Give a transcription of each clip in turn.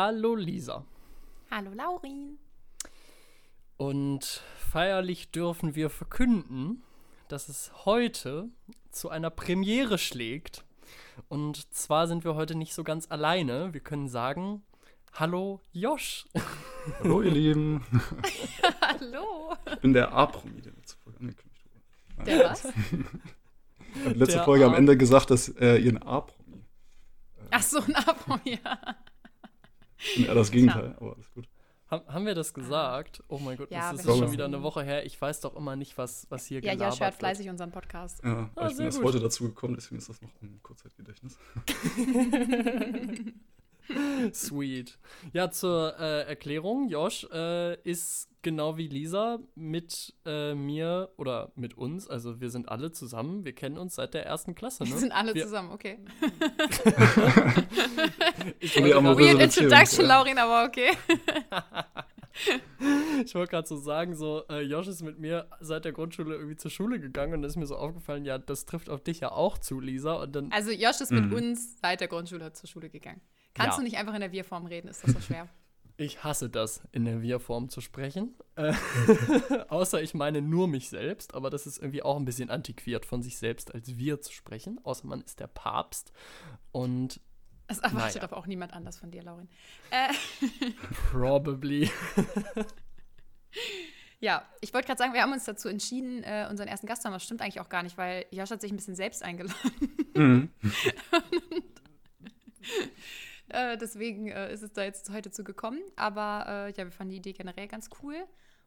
Hallo Lisa. Hallo Laurin. Und feierlich dürfen wir verkünden, dass es heute zu einer Premiere schlägt. Und zwar sind wir heute nicht so ganz alleine. Wir können sagen, hallo Josh. Hallo ihr Lieben. Hallo. Ich bin der A-Promi, der letzte Folge angekündigt wurde. Der was? Ich habe letzte Der Folge am Ende gesagt, dass äh, ihr ein A-Promi. Ach so, ein Abo, ja. Eher das Gegenteil, aber alles gut. Ha haben wir das gesagt? Oh mein Gott, Ja, das ist schon wieder eine Woche her. Ich weiß doch immer nicht, was, was hier Ja, gelabert Josh hört wird. fleißig unseren Podcast. Ja, Ah, ich bin erst heute dazu gekommen, deswegen ist das noch ein Kurzzeitgedächtnis. Sweet. Ja, zur äh, Erklärung, Josh äh, ist genau wie Lisa mit äh, mir oder mit uns, also wir sind alle zusammen, wir kennen uns seit der ersten Klasse, ne? Wir sind alle wir, zusammen, okay. Ich Weird Introduction, ja. Laurin, aber okay. Ich wollte gerade so sagen, so, äh, Josh ist mit mir seit der Grundschule irgendwie zur Schule gegangen und ist mir so aufgefallen, ja, das trifft auf dich ja auch zu, Lisa. Und dann, Also Josh ist mit Mhm. uns seit der Grundschule zur Schule gegangen. Kannst Ja. du nicht einfach in der Wir-Form reden? Ist das so schwer? ich hasse das, in der Wir-Form zu sprechen. Äh, außer ich meine nur mich selbst, aber das ist irgendwie auch ein bisschen antiquiert, von sich selbst als Wir zu sprechen. Außer man ist der Papst. Und Das erwartet Naja. aber auch niemand anders von dir, Laurin. Äh, probably. ja, ich wollte gerade sagen, wir haben uns dazu entschieden, äh, unseren ersten Gast zu haben. Das stimmt eigentlich auch gar nicht, weil Josh hat sich ein bisschen selbst eingeladen. Mhm. Äh, deswegen äh, ist es da jetzt heute zu gekommen. Aber äh, ja, wir fanden die Idee generell ganz cool.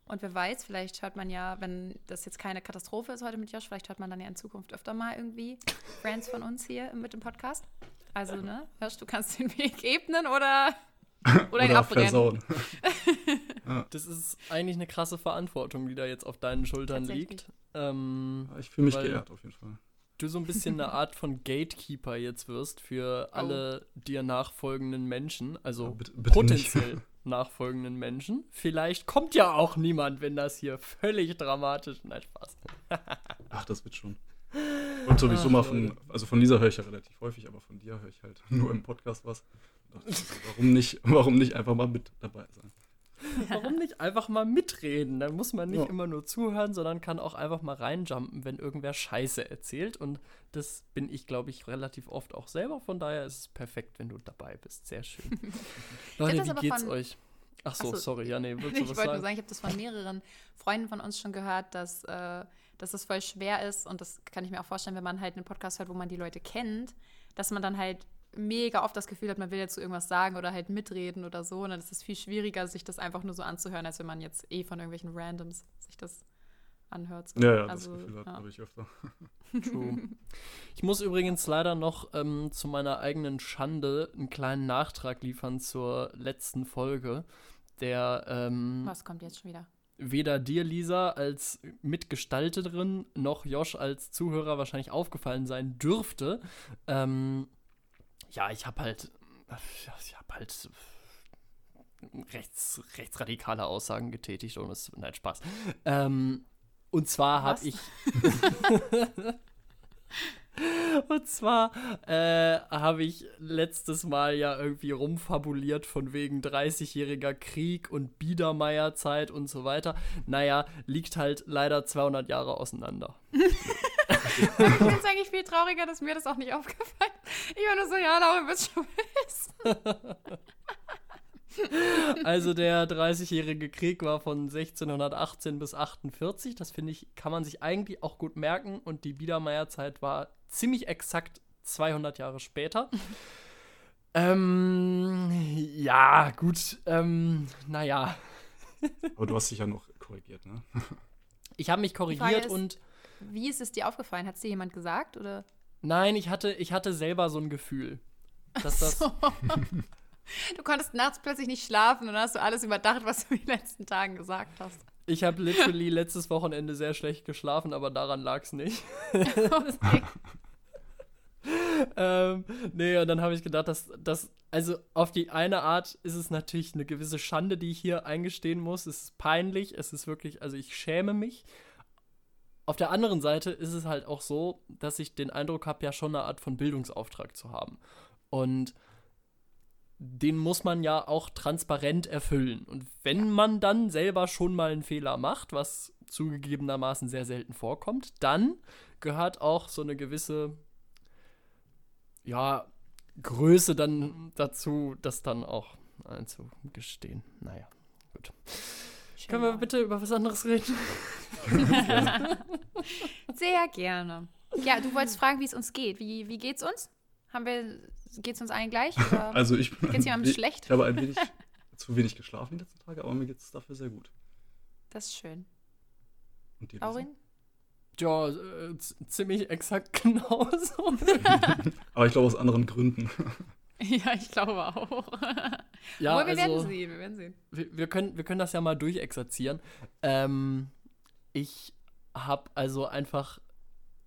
Und wer weiß, vielleicht hört man ja, wenn das jetzt keine Katastrophe ist heute mit Josh, vielleicht hört man dann ja in Zukunft öfter mal irgendwie Friends von uns hier mit dem Podcast. Also, ne, Josh, du kannst den Weg ebnen oder, oder, ihn Oder abbrennen. versauen. Das ist eigentlich eine krasse Verantwortung, die da jetzt auf deinen Schultern liegt. Ähm, Ich fühle mich geehrt auf jeden Fall. Du so ein bisschen eine Art von Gatekeeper jetzt wirst für Oh. alle dir nachfolgenden Menschen, also Ja, bitte- bitte potenziell nachfolgenden Menschen. Vielleicht kommt ja auch niemand, wenn das hier völlig dramatisch. Nein, Spaß. Ach, das wird schon. Und sowieso Ach, mal von, also von Lisa höre ich ja relativ häufig, aber von dir höre ich halt nur im Podcast was. Warum nicht, warum nicht einfach mal mit dabei sein? Warum nicht einfach mal mitreden? Dann muss man nicht Ja. immer nur zuhören, sondern kann auch einfach mal reinjumpen, wenn irgendwer Scheiße erzählt. Und das bin ich, glaube ich, relativ oft auch selber. Von daher ist es perfekt, wenn du dabei bist. Sehr schön. Leute, wie geht's euch? Ach so, Ach so, sorry. Ja, nee, Ich willst du wollte was nur sagen? sagen, ich habe das von mehreren Freunden von uns schon gehört, dass, äh, dass das voll schwer ist und das kann ich mir auch vorstellen, wenn man halt einen Podcast hört, wo man die Leute kennt, dass man dann halt mega oft das Gefühl hat, man will jetzt zu irgendwas sagen oder halt mitreden oder so. Und dann ist es viel schwieriger, sich das einfach nur so anzuhören, als wenn man jetzt eh von irgendwelchen Randoms sich das anhört. So. Ja, ja, Also, das Gefühl hat, ja. habe ich öfter. True. Ich muss übrigens leider noch ähm, zu meiner eigenen Schande einen kleinen Nachtrag liefern zur letzten Folge, der ähm, Was kommt jetzt schon wieder? weder dir, Lisa, als Mitgestalterin noch Josh als Zuhörer wahrscheinlich aufgefallen sein dürfte. Ähm, ja, ich habe halt, ich habe halt rechts, rechtsradikale Aussagen getätigt und es, nein, Spaß. Ähm, und zwar habe ich Und zwar äh, habe ich letztes Mal ja irgendwie rumfabuliert von wegen 30-jähriger Krieg und Biedermeierzeit und so weiter. Naja, liegt halt leider 200 Jahre auseinander. Ich finde es eigentlich viel trauriger, dass mir das auch nicht aufgefallen ist. Ich war nur so, ja, Laura, wird schon wissen. Also der 30-jährige Krieg war von 1618 bis 48. Das finde ich, kann man sich eigentlich auch gut merken. Und die Biedermeierzeit war ziemlich exakt 200 Jahre später. ähm, ja, gut. Ähm, naja, Aber du hast dich ja noch korrigiert, ne? ich habe mich korrigiert ist- und Wie ist es dir aufgefallen? Hat es dir jemand gesagt? Oder? nein, ich hatte, ich hatte selber so ein Gefühl, dass das So. Du konntest nachts plötzlich nicht schlafen und dann hast du alles überdacht, was du in den letzten Tagen gesagt hast. Ich habe literally letztes Wochenende sehr schlecht geschlafen, aber daran lag es nicht. Okay. ähm, nee, und dann habe ich gedacht, dass das, also auf die eine Art ist es natürlich eine gewisse Schande, die ich hier eingestehen muss. Es ist peinlich, es ist wirklich, also ich schäme mich. Auf der anderen Seite ist es halt auch so, dass ich den Eindruck habe, ja schon eine Art von Bildungsauftrag zu haben. Und den muss man ja auch transparent erfüllen. Und wenn man dann selber schon mal einen Fehler macht, was zugegebenermaßen sehr selten vorkommt, dann gehört auch so eine gewisse, ja, Größe dann dazu, das dann auch einzugestehen. Naja, gut. Können wir bitte über was anderes reden? Sehr gerne. Ja, du wolltest fragen, wie es uns geht. Wie, wie geht's uns? Haben wir, geht's uns allen gleich? Oder Also ich bin geht's ein jemandem schlecht? Ich habe ein wenig zu wenig geschlafen die letzten Tage, aber mir geht es dafür sehr gut. Das ist schön. Und dir, Laurin? Ja, äh, ziemlich exakt genauso. Aber ich glaube aus anderen Gründen. Ja, ich glaube auch. ja, Aber wir werden also, sehen, wir werden sehen. wir, wir, können, wir können das ja mal durchexerzieren. Ähm, ich habe also einfach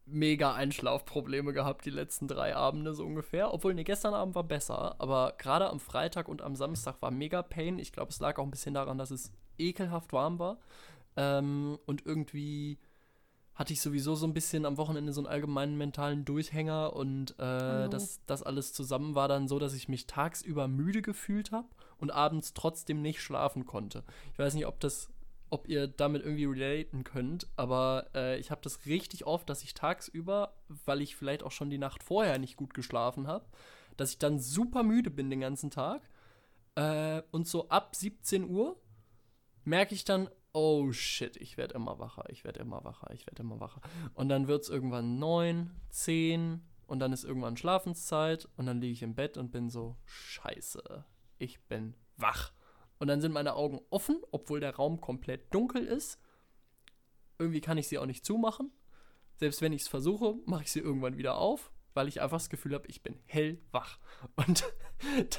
mega Einschlafprobleme gehabt die letzten drei Abende so ungefähr. Obwohl, nee, gestern Abend war besser. Aber gerade am Freitag und am Samstag war mega Pain. Ich glaube, es lag auch ein bisschen daran, dass es ekelhaft warm war. Ähm, und irgendwie hatte ich sowieso so ein bisschen am Wochenende so einen allgemeinen mentalen Durchhänger und äh, das, das alles zusammen war dann so, dass ich mich tagsüber müde gefühlt habe und abends trotzdem nicht schlafen konnte. Ich weiß nicht, ob das, ob ihr damit irgendwie relaten könnt, aber äh, ich habe das richtig oft, dass ich tagsüber, weil ich vielleicht auch schon die Nacht vorher nicht gut geschlafen habe, dass ich dann super müde bin den ganzen Tag äh, und so ab 17 Uhr merke ich dann, oh shit, ich werde immer wacher, ich werde immer wacher, ich werde immer wacher. Und dann wird es irgendwann 9, 10 und dann ist irgendwann Schlafenszeit und dann liege ich im Bett und bin so, scheiße, ich bin wach. Und dann sind meine Augen offen, obwohl der Raum komplett dunkel ist. Irgendwie kann ich sie auch nicht zumachen. Selbst wenn ich es versuche, mache ich sie irgendwann wieder auf, weil ich einfach das Gefühl habe, ich bin hellwach. Und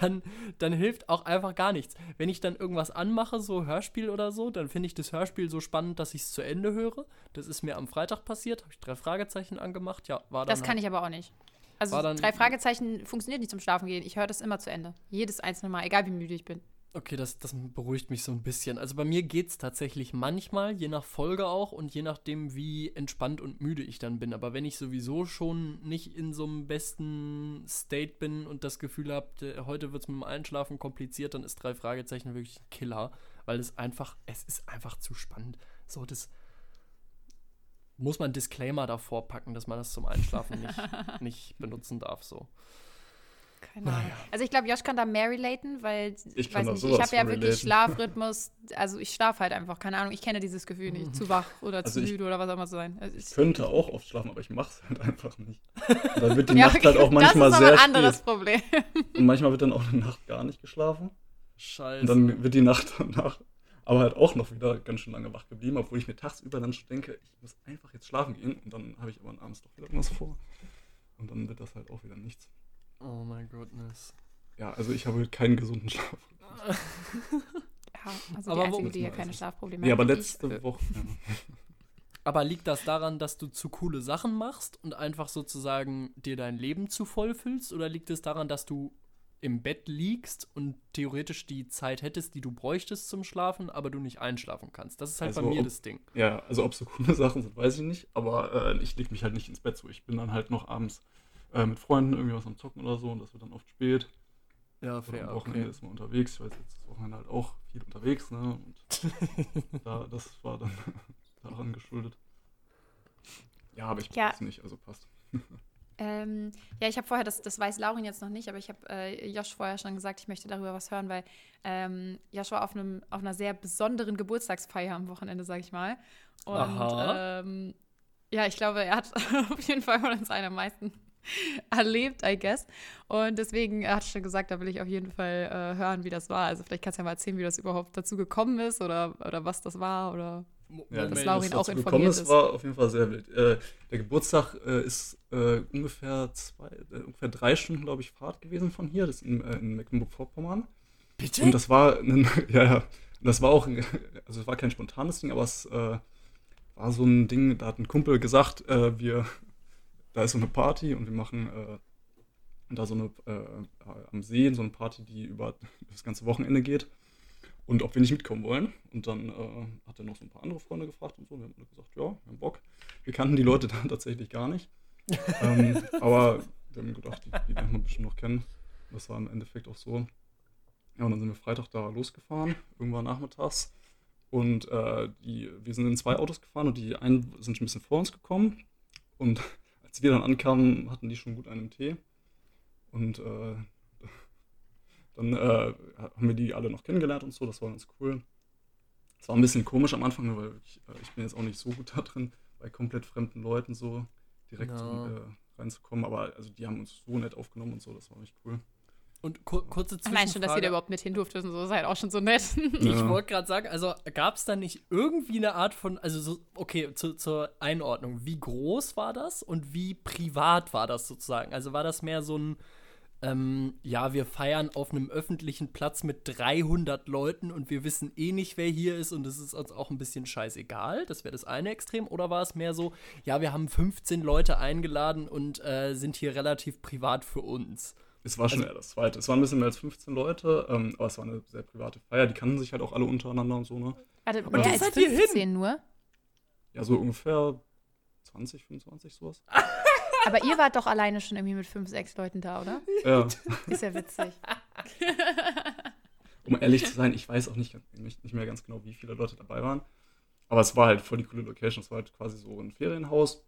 dann, dann hilft auch einfach gar nichts. Wenn ich dann irgendwas anmache, so Hörspiel oder so, dann finde ich das Hörspiel so spannend, dass ich es zu Ende höre. Das ist mir am Freitag passiert, habe ich drei Fragezeichen angemacht. Ja, war dann Das kann ich aber auch nicht. Also drei Fragezeichen funktioniert nicht zum Schlafen gehen. Ich höre das immer zu Ende. Jedes einzelne Mal, egal wie müde ich bin. Okay, das, das beruhigt mich so ein bisschen. Also bei mir geht es tatsächlich manchmal, je nach Folge auch und je nachdem, wie entspannt und müde ich dann bin. Aber wenn ich sowieso schon nicht in so einem besten State bin und das Gefühl habe, heute wird es mit dem Einschlafen kompliziert, dann ist drei Fragezeichen wirklich ein Killer, weil es einfach, es ist einfach zu spannend. So, das muss man Disclaimer davor packen, dass man das zum Einschlafen nicht, nicht benutzen darf. So. Keine Ahnung. Also ich glaube, Josh kann da mehr relaten, weil Ich da nicht, ich habe ja wirklich relaten. Schlafrhythmus, also ich schlafe halt einfach, keine Ahnung, ich kenne dieses Gefühl nicht, zu wach oder Also zu ich- müde oder was auch immer zu sein. Also Ich ich, könnte auch oft schlafen, aber ich mache es halt einfach nicht. Und dann wird die Ja, Nacht okay, halt auch manchmal das ist aber sehr ein anderes spät. Problem. Und manchmal wird dann auch eine Nacht gar nicht geschlafen. Scheiße. Und dann wird die Nacht danach aber halt auch noch wieder ganz schön lange wach geblieben, obwohl ich mir tagsüber dann schon denke, ich muss einfach jetzt schlafen gehen. Und dann habe ich aber abends doch wieder irgendwas vor. Und dann wird das halt auch wieder nichts. Oh my goodness. Ja, also ich habe keinen gesunden Schlaf. Ja, also Aber die wo- Einzige, die hier keine. Schlafprobleme Nee, aber hat. Ich, letzte äh, Woche. Ja. Aber liegt das daran, dass du zu coole Sachen machst und einfach sozusagen dir dein Leben zu voll füllst? Oder liegt es daran, dass du im Bett liegst und theoretisch die Zeit hättest, die du bräuchtest zum Schlafen, aber du nicht einschlafen kannst? Das ist halt bei Also, mir ob- das Ding. Ja, also ob so coole Sachen sind, weiß ich nicht. Aber äh, ich lege mich halt nicht ins Bett so. Ich bin dann halt noch abends äh, mit Freunden irgendwie was am Zocken oder so und das wird dann oft spät. Ja, Oder am Wochenende ist man unterwegs. Ich weiß jetzt das Wochenende halt auch viel unterwegs, ne? Und da, das war dann daran geschuldet. Ja, aber ich Ja. weiß nicht, also passt. Ähm, ja, ich habe vorher, das, das weiß Laurin jetzt noch nicht, aber ich habe äh, Josh vorher schon gesagt, ich möchte darüber was hören, weil ähm, Josh war auf, einem, auf einer sehr besonderen Geburtstagsfeier am Wochenende, sag ich mal. Und Aha. ähm, ja, ich glaube, er hat auf jeden Fall von uns einen am meisten erlebt, I guess. Und deswegen er hat schon gesagt, da will ich auf jeden Fall äh, hören, wie das war. Also vielleicht kannst du ja mal erzählen, wie das überhaupt dazu gekommen ist oder, oder was das war oder Ja, dass. Laurin das, auch was informiert gekommen ist, war auf jeden Fall sehr wild. Äh, der Geburtstag äh, ist äh, ungefähr zwei, äh, ungefähr drei Stunden, glaube ich, Fahrt gewesen von hier. Das ist in, äh, in Mecklenburg-Vorpommern. Bitte? Und das war, ein, ja, ja, das war auch, ein- also es war kein spontanes Ding, aber es äh, war so ein Ding, da hat ein Kumpel gesagt, äh, wir, da ist so eine Party und wir machen äh, da so eine, äh, am See so eine Party, die über das ganze Wochenende geht und ob wir nicht mitkommen wollen. Und dann äh, hat er noch so ein paar andere Freunde gefragt und so. Wir haben alle gesagt, ja, wir haben Bock. Wir kannten die Leute dann tatsächlich gar nicht. ähm, aber wir haben gedacht, die, die lernt man bestimmt noch kennen. Das war im Endeffekt auch so. Ja, und dann sind wir Freitag da losgefahren, irgendwann nachmittags. Und äh, die, wir sind in zwei Autos gefahren und die einen sind schon ein bisschen vor uns gekommen. Und als wir dann ankamen, hatten die schon gut einen Tee. Und äh, dann äh, haben wir die alle noch kennengelernt und so, das war ganz cool. Es war ein bisschen komisch am Anfang, weil ich, äh, ich bin jetzt auch nicht so gut da drin, bei komplett fremden Leuten so direkt Ja. äh, reinzukommen. Aber also die haben uns so nett aufgenommen und so, das war echt cool. Und kur kurze Allein schon, dass ihr da Zwischenfrage. überhaupt mit hin durfte und so, ist halt auch schon so nett. Ich Ja. wollte gerade sagen, also gab es da nicht irgendwie eine Art von, also so, okay, zu, zur Einordnung, wie groß war das und wie privat war das sozusagen? Also war das mehr so ein, ähm, ja, wir feiern auf einem öffentlichen Platz mit 300 Leuten und wir wissen eh nicht, wer hier ist und es ist uns auch ein bisschen scheißegal, das wäre das eine Extrem, oder war es mehr so, ja, wir haben 15 Leute eingeladen und äh, sind hier relativ privat für uns? Es war schon Also- eher das zweite. Es waren ein bisschen mehr als 15 Leute, ähm, aber es war eine sehr private Feier. Die kannten sich halt auch alle untereinander und so, ne? Warte, Und mehr wie als seid ihr hin? 15 nur? Ja, so ungefähr 20, 25 sowas. Aber ihr wart doch alleine schon irgendwie mit 5, 6 Leuten da, oder? Ja. Ist ja witzig. Um ehrlich zu sein, ich weiß auch nicht, nicht, nicht mehr ganz genau, wie viele Leute dabei waren. Aber es war halt voll die coole Location. Es war halt quasi so ein Ferienhaus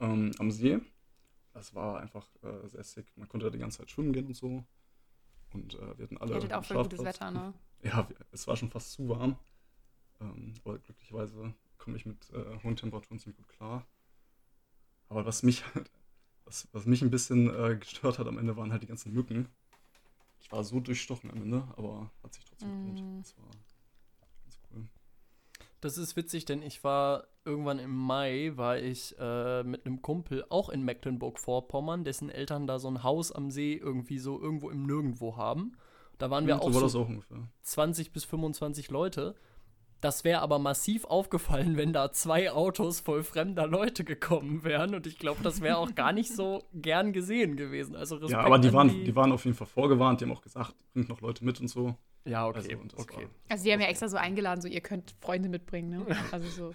ähm, am See. Das war einfach äh, sehr sick. Man konnte da die ganze Zeit schwimmen gehen und so. Und äh, wir hatten alle. Ihr hattet auch voll gutes. Wetter, ne? Ja, es war schon fast zu warm. Ähm, aber glücklicherweise komme ich mit äh, hohen Temperaturen ziemlich gut klar. Aber was mich halt, was, was mich ein bisschen äh, gestört hat am Ende, waren halt die ganzen Mücken. Ich war so durchstochen am Ende, aber hat sich trotzdem Mm. gelohnt. Das war ganz cool. Das ist witzig, denn ich war irgendwann im Mai, war ich äh, mit einem Kumpel auch in Mecklenburg-Vorpommern, dessen Eltern da so ein Haus am See irgendwie so irgendwo im Nirgendwo haben. Da waren wir Ja, auch so war das so auch ungefähr. 20 bis 25 Leute. Das wäre aber massiv aufgefallen, wenn da zwei Autos voll fremder Leute gekommen wären. Und ich glaube, das wäre auch gar nicht so gern gesehen gewesen. Also Respekt Ja, aber die waren, die waren auf jeden Fall vorgewarnt. Die haben auch gesagt, bringt noch Leute mit und so. Ja, okay. Also, und das okay. war- Also die haben ja extra so eingeladen, so ihr könnt Freunde mitbringen, ne? Also so.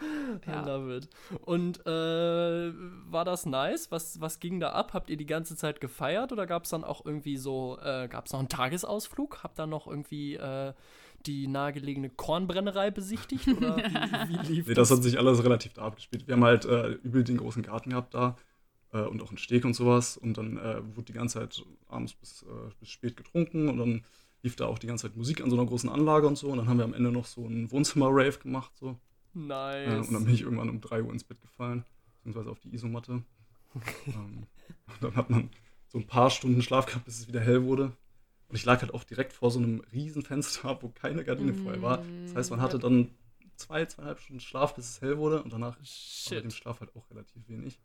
I Ja. love it. Und äh, war das nice? Was, was ging da ab? Habt ihr die ganze Zeit gefeiert oder gab es dann auch irgendwie so, äh, gab es noch einen Tagesausflug? Habt ihr noch irgendwie äh, die nahegelegene Kornbrennerei besichtigt? Oder wie, wie lief Nee, das hat sich alles relativ da abgespielt. Wir haben halt äh, übel den großen Garten gehabt da äh, und auch einen Steg und sowas. Und dann äh, wurde die ganze Zeit abends bis, äh, bis spät getrunken und dann lief da auch die ganze Zeit Musik an so einer großen Anlage und so. Und dann haben wir am Ende noch so einen Wohnzimmer-Rave gemacht. So. Äh, Nice. und dann bin ich irgendwann um 3 Uhr ins Bett gefallen, beziehungsweise auf die Isomatte. ähm, und dann hat man so ein paar Stunden Schlaf gehabt, bis es wieder hell wurde. Und ich lag halt auch direkt vor so einem riesen Fenster, wo keine Gardine vorher war. Das heißt, man hatte dann zwei, zweieinhalb Stunden Schlaf, bis es hell wurde. Und danach war mit dem Shit. Schlaf halt auch relativ wenig.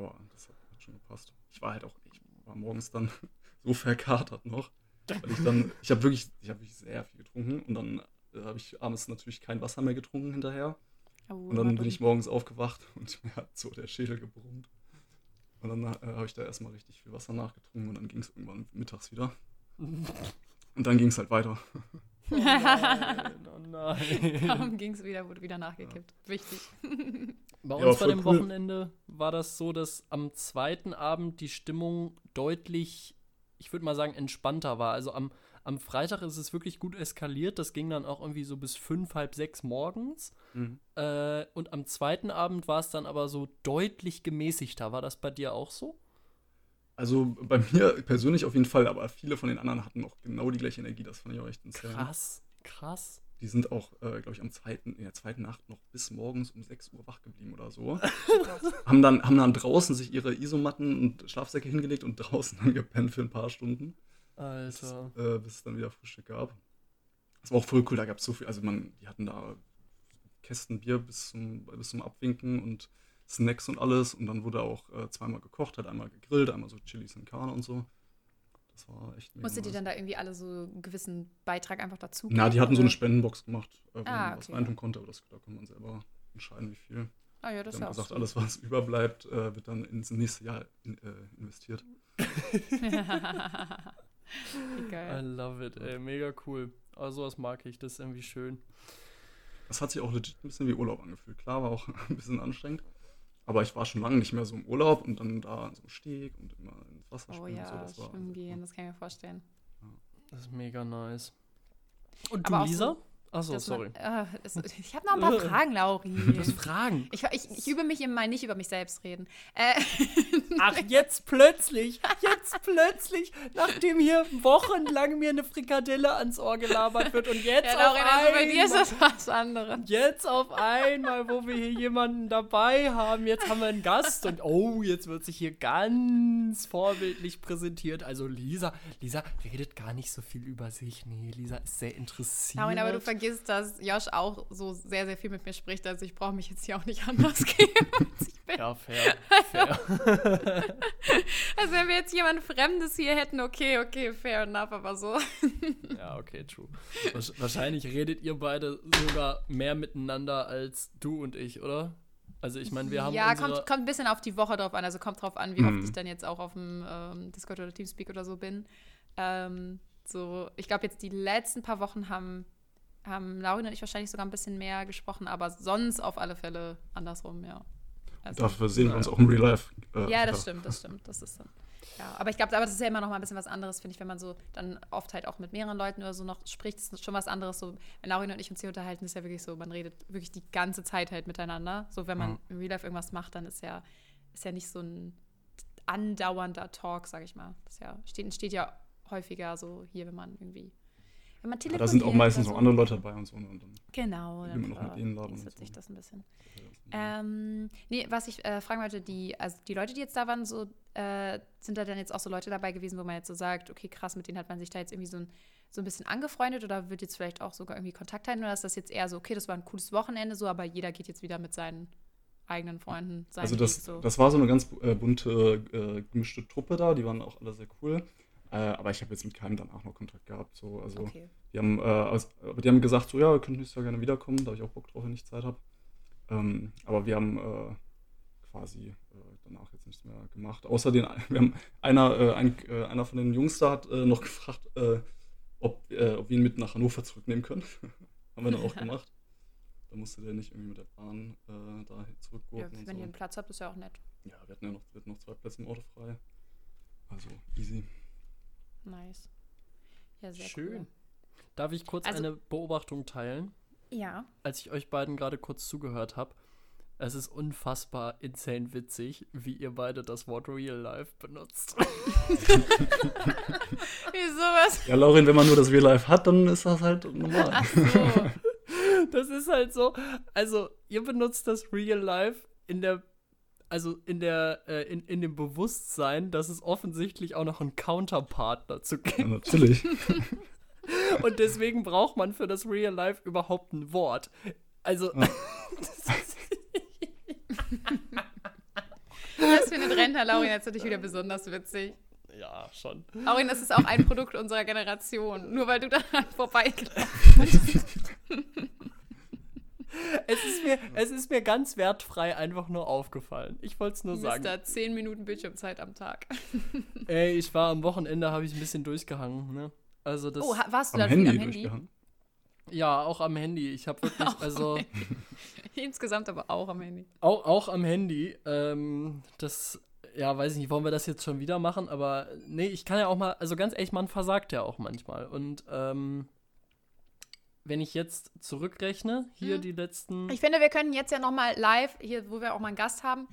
Aber das hat schon gepasst. Ich war halt auch, ich war morgens dann so verkatert noch. Weil ich dann, ich habe wirklich, ich habe wirklich sehr viel getrunken und dann äh, habe ich abends natürlich kein Wasser mehr getrunken hinterher. Oh, Und dann bin ich morgens aufgewacht und mir hat so der Schädel gebrummt. Und dann äh, habe ich da erstmal richtig viel Wasser nachgetrunken und dann ging es irgendwann mittags wieder. Und dann ging es halt weiter. Oh nein, oh nein. Darum ging es wieder, wurde wieder nachgekippt. Wichtig. Bei Ja, uns bei voll dem cool. Wochenende war das so, dass am zweiten Abend die Stimmung deutlich, ich würde mal sagen, entspannter war. Also am, am Freitag ist es wirklich gut eskaliert. Das ging dann auch irgendwie so bis fünf, halb sechs morgens. Äh, und am zweiten Abend war es dann aber so deutlich gemäßigter. War das bei dir auch so? Also bei mir persönlich auf jeden Fall, aber viele von den anderen hatten auch genau die gleiche Energie. Das fand ich auch echt insane. Krass, krass. Die sind auch, äh, glaube ich, am zweiten, in der zweiten Nacht noch bis morgens um 6 Uhr wach geblieben oder so. haben, dann, haben dann draußen sich ihre Isomatten und Schlafsäcke hingelegt und draußen dann gepennt für ein paar Stunden, bis, Alter. äh, bis es dann wieder Frühstück gab. Das war auch voll cool, da gab es so viel, also man, die hatten da Kästen Bier bis zum, bis zum Abwinken und Snacks und alles und dann wurde auch äh, zweimal gekocht, halt einmal gegrillt, einmal so Chilis und Karne und so. Das war echt mega Musstet ihr dann da irgendwie alle so einen gewissen Beitrag einfach dazu Na, die hatten so oder? eine Spendenbox gemacht, äh, wo Ah, man was okay. reintun konnte, aber das, da kann man selber entscheiden, wie viel. Ah ja, das ist ja gesagt, so. alles, was überbleibt, äh, wird dann ins nächste Jahr in, äh, investiert. Wie I geil. love it, ey. Mega cool. Aber sowas mag ich, das ist irgendwie schön. Das hat sich auch legit ein bisschen wie Urlaub angefühlt. Klar, war auch ein bisschen anstrengend. Aber ich war schon lange nicht mehr so im Urlaub und dann da an so einem Steg und immer ins Wasser Oh springen ja, und so. Das war, schwimmen gehen, das kann ich mir vorstellen. Das ist mega nice. Und Aber du, so, Lisa? Achso, sorry. Man, äh, es, ich habe noch ein paar Fragen, Lauri. Du hast Fragen. Ich, ich, ich übe mich immer nicht über mich selbst reden. Äh, Ach, jetzt plötzlich, jetzt plötzlich, nachdem hier wochenlang mir eine Frikadelle ans Ohr gelabert wird und jetzt ja, auf Lauri, also bei dir ist einmal, das was anderes. jetzt auf einmal, wo wir hier jemanden dabei haben, jetzt haben wir einen Gast und oh, jetzt wird sich hier ganz vorbildlich präsentiert. Also Lisa, Lisa redet gar nicht so viel über sich. Nee, Lisa ist sehr interessiert. Lauri, aber du vergisst, dass Josh auch so sehr, sehr viel mit mir spricht. Also ich brauche mich jetzt hier auch nicht anders geben. als ich bin. ja, fair, fair. Also wenn wir jetzt jemand Fremdes hier hätten, okay, okay, fair enough, aber so. Ja, okay, true. Wahrscheinlich redet ihr beide sogar mehr miteinander als du und ich, oder? Also ich meine, wir haben ja, kommt, kommt ein bisschen auf die Woche drauf an. Also kommt drauf an, wie Mhm. oft ich dann jetzt auch auf dem ähm, Discord oder Teamspeak oder so bin. Ähm, so, ich glaube jetzt die letzten paar Wochen haben, haben Laurin und ich wahrscheinlich sogar ein bisschen mehr gesprochen, aber sonst auf alle Fälle andersrum, ja. Also, Dafür sehen wir uns auch im Real Life. Äh, ja, das stimmt, das stimmt. Das ist dann. Ja, aber ich glaube, aber das ist ja immer noch mal ein bisschen was anderes, finde ich, wenn man so dann oft halt auch mit mehreren Leuten oder so noch spricht, ist schon was anderes. So, wenn Laurin und ich uns hier unterhalten, ist ja wirklich so, man redet wirklich die ganze Zeit halt miteinander. So, wenn man Ja. im Real Life irgendwas macht, dann ist ja, ist ja nicht so ein andauernder Talk, sag ich mal. Das ja, steht, entsteht ja häufiger so hier, wenn man irgendwie. Wenn man telefoniert da sind auch meistens auch so. andere Leute dabei und so. ne, Und dann Genau, dann man auch mit und sich so. das ein bisschen. Ähm, nee, was ich äh, fragen wollte, die, also die Leute, die jetzt da waren, so, äh, sind da dann jetzt auch so Leute dabei gewesen, wo man jetzt so sagt, okay, krass, mit denen hat man sich da jetzt irgendwie so ein, so ein bisschen angefreundet oder wird jetzt vielleicht auch sogar irgendwie Kontakt halten oder ist das jetzt eher so, okay, das war ein cooles Wochenende so, aber jeder geht jetzt wieder mit seinen eigenen Freunden seinen Also das, Weg so. das war so eine ganz äh, bunte, äh, gemischte Truppe da, die waren auch alle sehr cool. Äh, aber ich habe jetzt mit keinem danach noch Kontakt gehabt. So. Also okay. die haben, äh, aus, aber die haben gesagt, so ja, ihr könnt nächstes Jahr gerne wiederkommen, da ich auch Bock drauf, wenn ich Zeit habe. Ähm, aber wir haben äh, quasi äh, danach jetzt nichts mehr gemacht. Außer den, wir haben einer, äh, ein, äh, einer von den Jungs da hat noch gefragt, ob, ob wir ihn mit nach Hannover zurücknehmen können. haben wir dann auch gemacht. Da musste der nicht irgendwie mit der Bahn äh, da Ja, zurückgurken und wenn so. ihr einen Platz habt, ist ja auch nett. Ja, wir hatten ja noch, wir hatten noch zwei Plätze im Auto frei. Also easy. Nice. Ja, sehr Schön. cool. Darf ich kurz Also- eine Beobachtung teilen? Ja. Als ich euch beiden gerade kurz zugehört habe, es ist unfassbar insane witzig, wie ihr beide das Wort Real Life benutzt. Wieso was? Ja, Laurin, wenn man nur das Real Life hat, dann ist das halt normal. Ach so. Das ist halt so, also ihr benutzt das Real Life in der, also in der, äh, in, in dem Bewusstsein, dass es offensichtlich auch noch einen Counterpart dazu ja, gibt. natürlich. Und deswegen braucht man für das Real Life überhaupt ein Wort. Also, Ja. Das findet Rentner Laurin jetzt natürlich wieder besonders witzig. ja, schon. Laurin, das ist auch ein Produkt unserer Generation. Nur weil du daran vorbeigelaufen bist. Es ist, mir, es ist mir ganz wertfrei einfach nur aufgefallen. Ich wollte es nur sagen. Mister 10 Minuten Bildschirmzeit am Tag. Ey, ich war am Wochenende, habe ich ein bisschen durchgehangen, ne? Also das, Oh, warst du Am da viel Handy am Handy? ja, auch am Handy. Ich habe wirklich, Auch also Insgesamt aber auch am Handy. auch, auch am Handy. Ähm, das, ja, weiß ich nicht, wollen wir das jetzt schon wieder machen? Aber nee, ich kann ja auch mal, also ganz ehrlich, man versagt ja auch manchmal. Und ähm, wenn ich jetzt zurückrechne, hier Mhm. die letzten. Ich finde, wir können jetzt ja nochmal live, hier, wo wir auch mal einen Gast haben,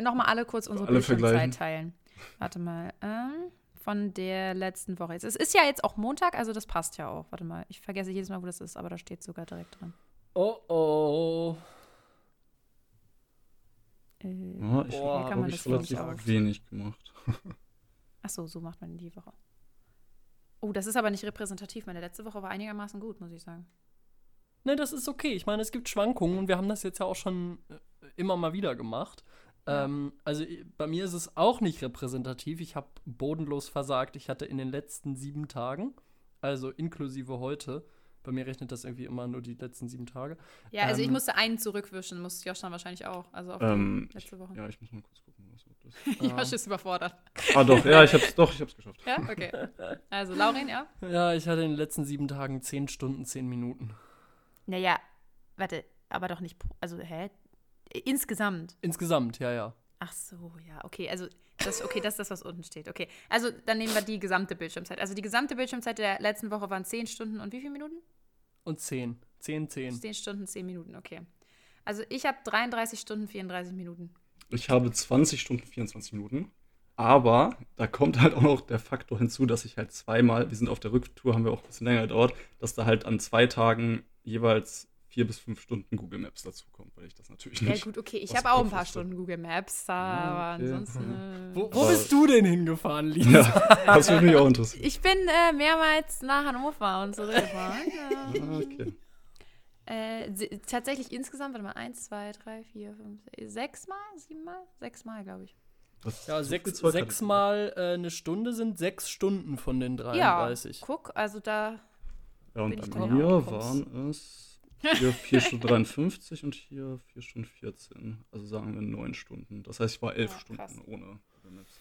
nochmal alle kurz unsere Alle Bildschirmzeit teilen. Warte mal. Ähm, von der letzten Woche jetzt. Es ist ja jetzt auch Montag, also das passt ja auch. Warte mal, ich vergesse jedes Mal, wo das ist, aber da steht sogar direkt drin. Oh oh. Äh, Ja, ich Boah, habe, relativ wenig gemacht. Ach so, so macht man die Woche. Oh, das ist aber nicht repräsentativ. Meine letzte Woche war einigermaßen gut, muss ich sagen. Ne, das ist okay. Ich meine, es gibt Schwankungen und wir haben das jetzt ja auch schon äh, immer mal wieder gemacht. Ja. Ähm, also bei mir ist es auch nicht repräsentativ. Ich habe bodenlos versagt. Ich hatte in den letzten sieben Tagen, also inklusive heute, bei mir rechnet das irgendwie immer nur die letzten sieben Tage. Ja, also ich Ähm, musste einen zurückwischen, muss Josh dann wahrscheinlich auch. Also auf Ähm, die letzte Woche. Ja, ich muss mal kurz gucken, was ob das. Josh ist überfordert. Ah, doch, ja, ich hab's, doch, ich hab's geschafft. Ja, okay. Also Laurin, ja? Ja, ich hatte in den letzten sieben Tagen zehn Stunden, zehn Minuten. Naja, warte, aber doch nicht. Also, hä? Insgesamt. Insgesamt, ja, ja. Ach so, ja, okay. Also, das, okay, das ist das, was unten steht. Okay. Also, dann nehmen wir die gesamte Bildschirmzeit. Also, die gesamte Bildschirmzeit der letzten Woche waren 10 Stunden und wie viele Minuten? Und 10. 10, 10. 10 Stunden, 10 Minuten, okay. Also, ich habe 33 Stunden, 34 Minuten. Ich habe 20 Stunden, 24 Minuten. Aber da kommt halt auch noch der Faktor hinzu, dass ich halt zweimal, wir sind auf der Rücktour, haben wir auch ein bisschen länger gedauert, dass da halt an zwei Tagen jeweils vier bis fünf Stunden Google Maps dazu kommt, weil ich das natürlich Ja, nicht. gut, okay. Ich habe auch ein paar. Stunden Google Maps, da, Ja, aber okay. ansonsten. Äh, Wo, wo Aber- bist du denn hingefahren, Lisa? Ja, das würde mich auch interessieren. Ich bin äh, mehrmals nach Hannover und zurückgefahren. ja. Ah, okay. Äh, tatsächlich insgesamt, warte mal, eins, zwei, drei, vier, fünf, sechs Mal, sieben Mal, sechs Mal, glaube ich. Das- Ja, so sechs, viel Zeug hatte sechs ich. Mal äh, eine Stunde sind sechs Stunden von den 33. Ja, guck, also da, Ja, und bin ich bei mir waren es hier 4 Stunden 53 und hier 4 Stunden 14. Also sagen wir 9 Stunden. Das heißt, ich war 11 Ja, Stunden ohne Maps.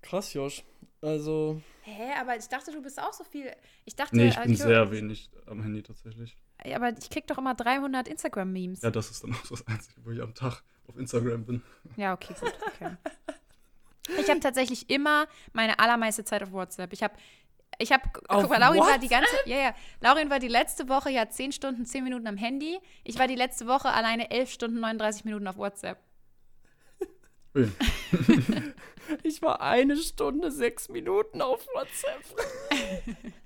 Krass, Josh. Also, hä, aber ich dachte, du bist auch so viel, ich dachte, Nee, ich äh, bin sehr wenig am Handy tatsächlich. Aber ich krieg doch immer 300 Instagram-Memes. Ja, das ist dann auch so das Einzige, wo ich am Tag auf Instagram bin. Ja, okay, gut. Okay. Ich habe tatsächlich immer meine allermeiste Zeit auf WhatsApp. Ich habe, ich habe, guck mal, Laurin war die ganze, ja, ja, Laurin war die letzte Woche ja 10 Stunden, 10 Minuten am Handy. Ich war die letzte Woche alleine 11 Stunden, 39 Minuten auf WhatsApp. Ich war eine Stunde, sechs Minuten auf WhatsApp.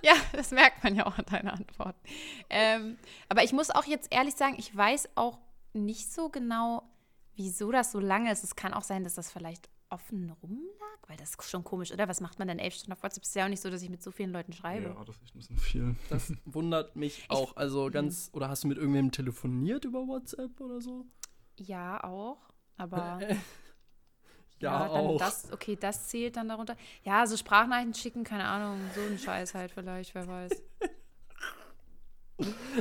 Ja, das merkt man ja auch an deiner Antwort. Ähm, aber ich muss auch jetzt ehrlich sagen, ich weiß auch nicht so genau, wieso das so lange ist. Es kann auch sein, dass das vielleicht offen rumlag, weil das ist schon komisch, oder? Was macht man denn elf Stunden auf WhatsApp? Ist ja auch nicht so, dass ich mit so vielen Leuten schreibe. Ja, das ist echt ein bisschen viel. Das wundert mich auch. Also ganz, oder hast du mit irgendwem telefoniert über WhatsApp oder so? Ja, auch. Aber Ja, dann auch. das, okay, das zählt dann darunter. Ja, so Sprachnachrichten schicken, keine Ahnung, so ein Scheiß halt vielleicht, wer weiß.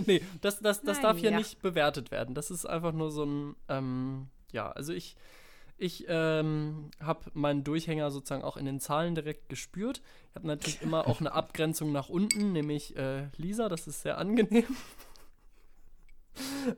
Nee, das, das, das Na darf hier ja. nicht bewertet werden. Das ist einfach nur so ein, ähm, ja, also ich, ich ähm, habe meinen Durchhänger sozusagen auch in den Zahlen direkt gespürt. Ich habe natürlich immer auch eine Abgrenzung nach unten, nämlich äh, Lisa, das ist sehr angenehm.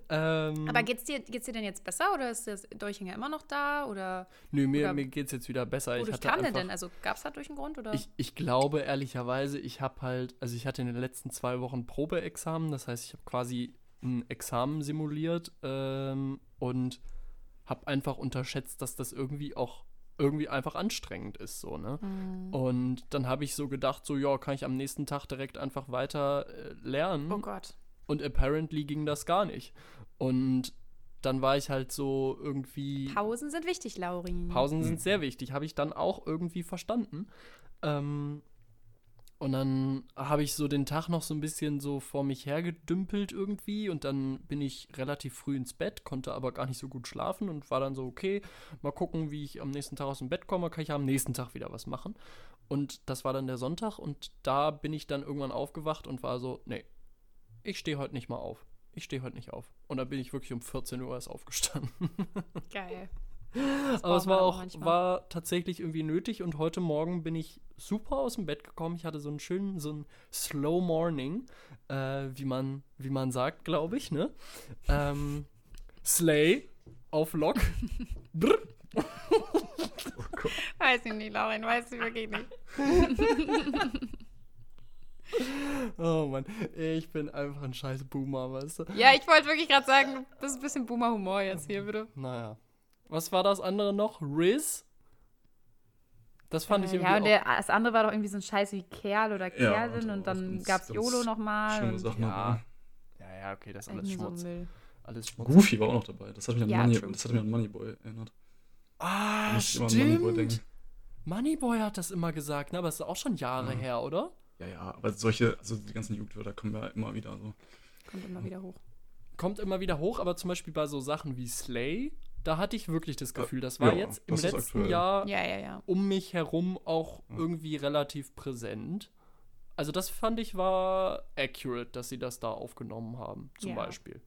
Ähm, Aber geht's dir, geht's dir denn jetzt besser oder ist das Durchhänger immer noch da? Oder nö, mir, oder- mir geht es jetzt wieder besser. Ich wodurch hatte kam der einfach, denn? Also gab es da durch einen Grund? Oder? Ich, ich glaube ehrlicherweise, ich habe halt, also ich hatte in den letzten zwei Wochen Probeexamen, das heißt, ich habe quasi ein Examen simuliert ähm, und habe einfach unterschätzt, dass das irgendwie auch irgendwie einfach anstrengend ist, so, ne? Hm. Und dann habe ich so gedacht, so, ja, kann ich am nächsten Tag direkt einfach weiter äh, lernen. oh Gott. Und apparently ging das gar nicht. Und dann war ich halt so irgendwie. Pausen sind wichtig, Laurin. Pausen sind sehr wichtig, habe ich dann auch irgendwie verstanden. Ähm, und dann habe ich so den Tag noch so ein bisschen so vor mich hergedümpelt irgendwie und dann bin ich relativ früh ins Bett, konnte aber gar nicht so gut schlafen und war dann so, okay, mal gucken, wie ich am nächsten Tag aus dem Bett komme, kann ich am nächsten Tag wieder was machen. Und das war dann der Sonntag und da bin ich dann irgendwann aufgewacht und war so, nee, ich stehe heute nicht mal auf. Ich stehe heute nicht auf. Und dann bin ich wirklich um 14 Uhr erst aufgestanden. Geil. Aber es war auch manchmal. war tatsächlich irgendwie nötig und heute Morgen bin ich super aus dem Bett gekommen. Ich hatte so einen schönen, so einen Slow Morning, äh, wie man, wie man sagt, glaube ich, ne? Ähm, Slay auf Lock. Brr. Oh. Weiß ich nicht, Laurin, weiß ich wirklich nicht. oh Mann, ich bin einfach ein scheiß Boomer, weißt du? Ja, ich wollte wirklich gerade sagen, das ist ein bisschen Boomer-Humor jetzt hier, bitte. Naja. Was war das andere noch? Riz? Das fand ich Äh, irgendwie ja, und auch der, das andere war doch irgendwie so ein Scheiß wie Kerl oder Ja, Kerlin und und, auch dann gab's YOLO nochmal. Schöne und Sachen. ja. Ja, ja, okay, das ist alles so Schmutz. Müll. Alles Schmutz. Goofy war auch noch dabei. Das hat mich an, Ja, Money, true. das hat mich an Moneyboy erinnert. Ah, ich an Moneyboy stimmt. Moneyboy hat das immer gesagt, ne? aber es ist auch schon Jahre Ja. her, oder? Ja, ja, aber solche, also die ganzen Jugendwörter kommen ja immer wieder so. Kommt immer wieder hoch. Kommt immer wieder hoch, aber zum Beispiel bei so Sachen wie Slay, da hatte ich wirklich das Gefühl, das war Ja, jetzt im letzten aktuell. Jahr Ja, ja, ja. um mich herum auch Ja. irgendwie relativ präsent. Also das fand ich war accurate, dass sie das da aufgenommen haben, zum Ja. Beispiel.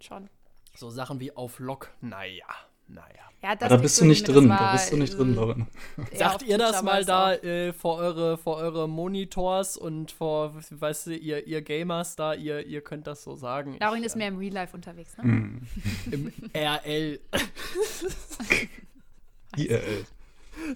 Schon. So Sachen wie auf Lock, naja, naja. Ja, da bist du nicht drin, da bist du nicht drin, äh, Lauren. Sagt ihr das mal da äh, vor, eure, vor eure Monitors und vor, weißt du, ihr, ihr Gamers da, ihr, ihr könnt das so sagen. Laurin Ich, ist mehr im Real Life unterwegs, ne? Äh, im RL. IRL.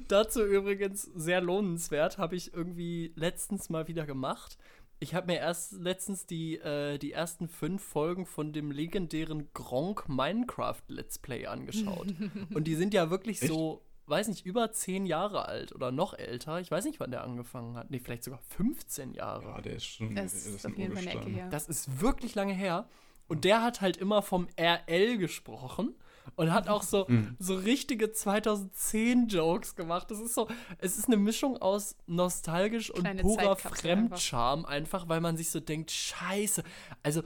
Dazu übrigens sehr lohnenswert, habe ich irgendwie letztens mal wieder gemacht. Ich habe mir erst letztens die, äh, die ersten fünf Folgen von dem legendären Gronk Minecraft Let's Play angeschaut. Und die sind ja wirklich Echt? so, weiß nicht, über zehn Jahre alt oder noch älter. Ich weiß nicht, wann der angefangen hat. Nee, vielleicht sogar 15 Jahre. Ja, der ist schon. Das ist ein auf jeden Fall eine Ecke her. Das ist wirklich lange her. Und der hat halt immer vom RL gesprochen und hat auch so, Mhm. so richtige 2010-Jokes gemacht. Das ist so, es ist eine Mischung aus nostalgisch und Kleine purer Zeitkapsel einfach. Fremdscham, einfach. weil man sich so denkt, scheiße. Also,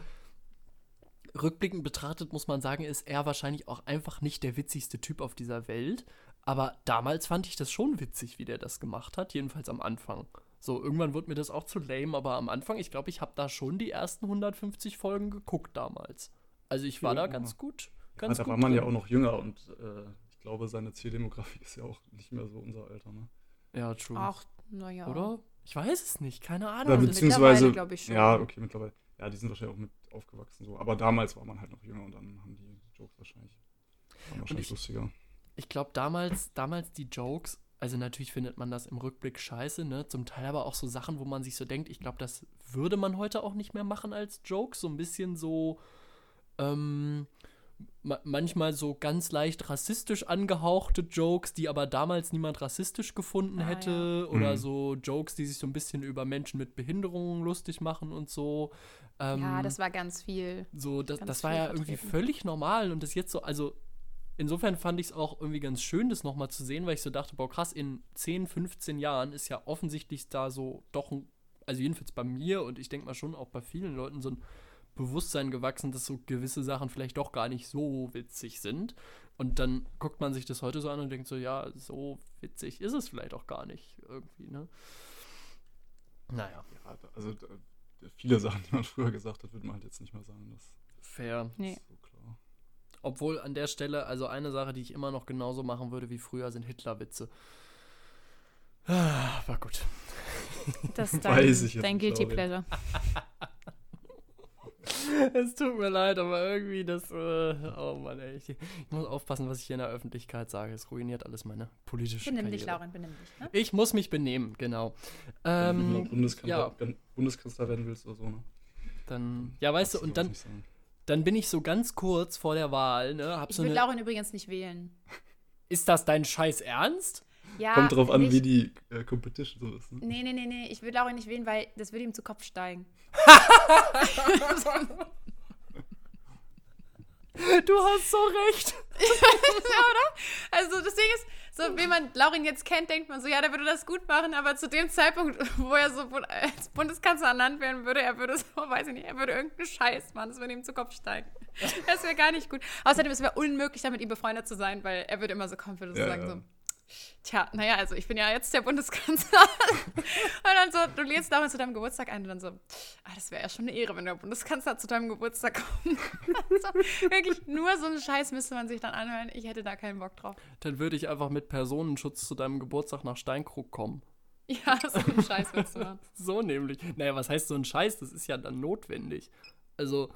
rückblickend betrachtet muss man sagen, ist er wahrscheinlich auch einfach nicht der witzigste Typ auf dieser Welt. Aber damals fand ich das schon witzig, wie der das gemacht hat, jedenfalls am Anfang. So, irgendwann wurde mir das auch zu lame, aber am Anfang, ich glaube, ich habe da schon die ersten 150 Folgen geguckt damals. Also ich war Ja. da ganz gut. Ja, Ganz da gut war man ja drin. auch noch jünger und äh, ich glaube, seine Zieldemografie ist ja auch nicht mehr so unser Alter, ne? Ja, true. Ach, naja. Oder? Ich weiß es nicht, keine Ahnung. Oder also beziehungsweise, mittlerweile glaub ich schon. ja, okay, mittlerweile. Ja, die sind wahrscheinlich auch mit aufgewachsen so. Aber damals war man halt noch jünger und dann haben die Jokes wahrscheinlich, waren wahrscheinlich ich- lustiger. Ich glaube, damals, damals die Jokes, also natürlich findet man das im Rückblick scheiße, ne? Zum Teil aber auch so Sachen, wo man sich so denkt, ich glaube, das würde man heute auch nicht mehr machen als Jokes. So ein bisschen so, ähm, ma manchmal so ganz leicht rassistisch angehauchte Jokes, die aber damals niemand rassistisch gefunden Ah, hätte. Oder Mhm. so Jokes, die sich so ein bisschen über Menschen mit Behinderungen lustig machen und so. Ähm, ja, das war ganz viel. so, das, Ganz das war ja irgendwie vertreten. völlig normal und das jetzt so, also insofern fand ich es auch irgendwie ganz schön, das nochmal zu sehen, weil ich so dachte, boah, krass, in 10, 15 Jahren ist ja offensichtlich da so doch ein, also jedenfalls bei mir und ich denke mal schon auch bei vielen Leuten so ein Bewusstsein gewachsen, dass so gewisse Sachen vielleicht doch gar nicht so witzig sind. Und dann guckt man sich das heute so an und denkt so, ja, so witzig ist es vielleicht auch gar nicht irgendwie, ne? Naja, Ja, also da, viele Sachen, die man früher gesagt hat, würde man halt jetzt nicht mehr sagen. Das fair. Nee. so klar. Obwohl an der Stelle, also eine Sache, die ich immer noch genauso machen würde wie früher, sind Hitlerwitze. Ah, war gut. Das ist Weiß dein, ich jetzt dein Guilty. Pleasure. Es tut mir leid, aber irgendwie das. Äh, oh Mann, ey. Ich, ich muss aufpassen, was ich hier in der Öffentlichkeit sage. Es ruiniert alles meine politische Benimm dich, Karriere. Laurin, benimm dich. Ne? Ich muss mich benehmen, genau. Wenn du Ähm, Bundeskanzler, ja. wenn Bundeskanzler werden willst oder so, ne? dann, ja, weißt du, und dann, dann bin ich so ganz kurz vor der Wahl, ne? Hab Ich so würde eine, Laurin übrigens nicht wählen. ist das dein Scheiß Ernst? Ja, Kommt drauf an, nicht, wie die äh, Competition so ist, ne? Nee, nee, nee, nee. Ich würde Laurin nicht wählen, weil das würde ihm zu Kopf steigen. Du hast so recht. Also das Ding ist, so wie man Laurin jetzt kennt, denkt man so, ja, der würde das gut machen, aber zu dem Zeitpunkt, wo er so als Bundeskanzler ernannt werden würde, er würde so, weiß ich nicht, er würde irgendeinen Scheiß machen, das würde ihm zu Kopf steigen. Das wäre gar nicht gut. Außerdem, es wäre unmöglich, da mit ihm befreundet zu sein, weil er würde immer so kommen, würde so Ja, sagen, ja. so, tja, naja, also ich bin ja jetzt der Bundeskanzler. und dann so, du lädst damals zu deinem Geburtstag ein und dann so, ah, das wäre ja schon eine Ehre, wenn der Bundeskanzler zu deinem Geburtstag kommt. so, wirklich, nur so einen Scheiß müsste man sich dann anhören. Ich hätte da keinen Bock drauf. Dann würde ich einfach mit Personenschutz zu deinem Geburtstag nach Steinkrug kommen. Ja, so einen Scheiß willst du machen. So nämlich. Naja, was heißt so ein Scheiß? Das ist ja dann notwendig. Also,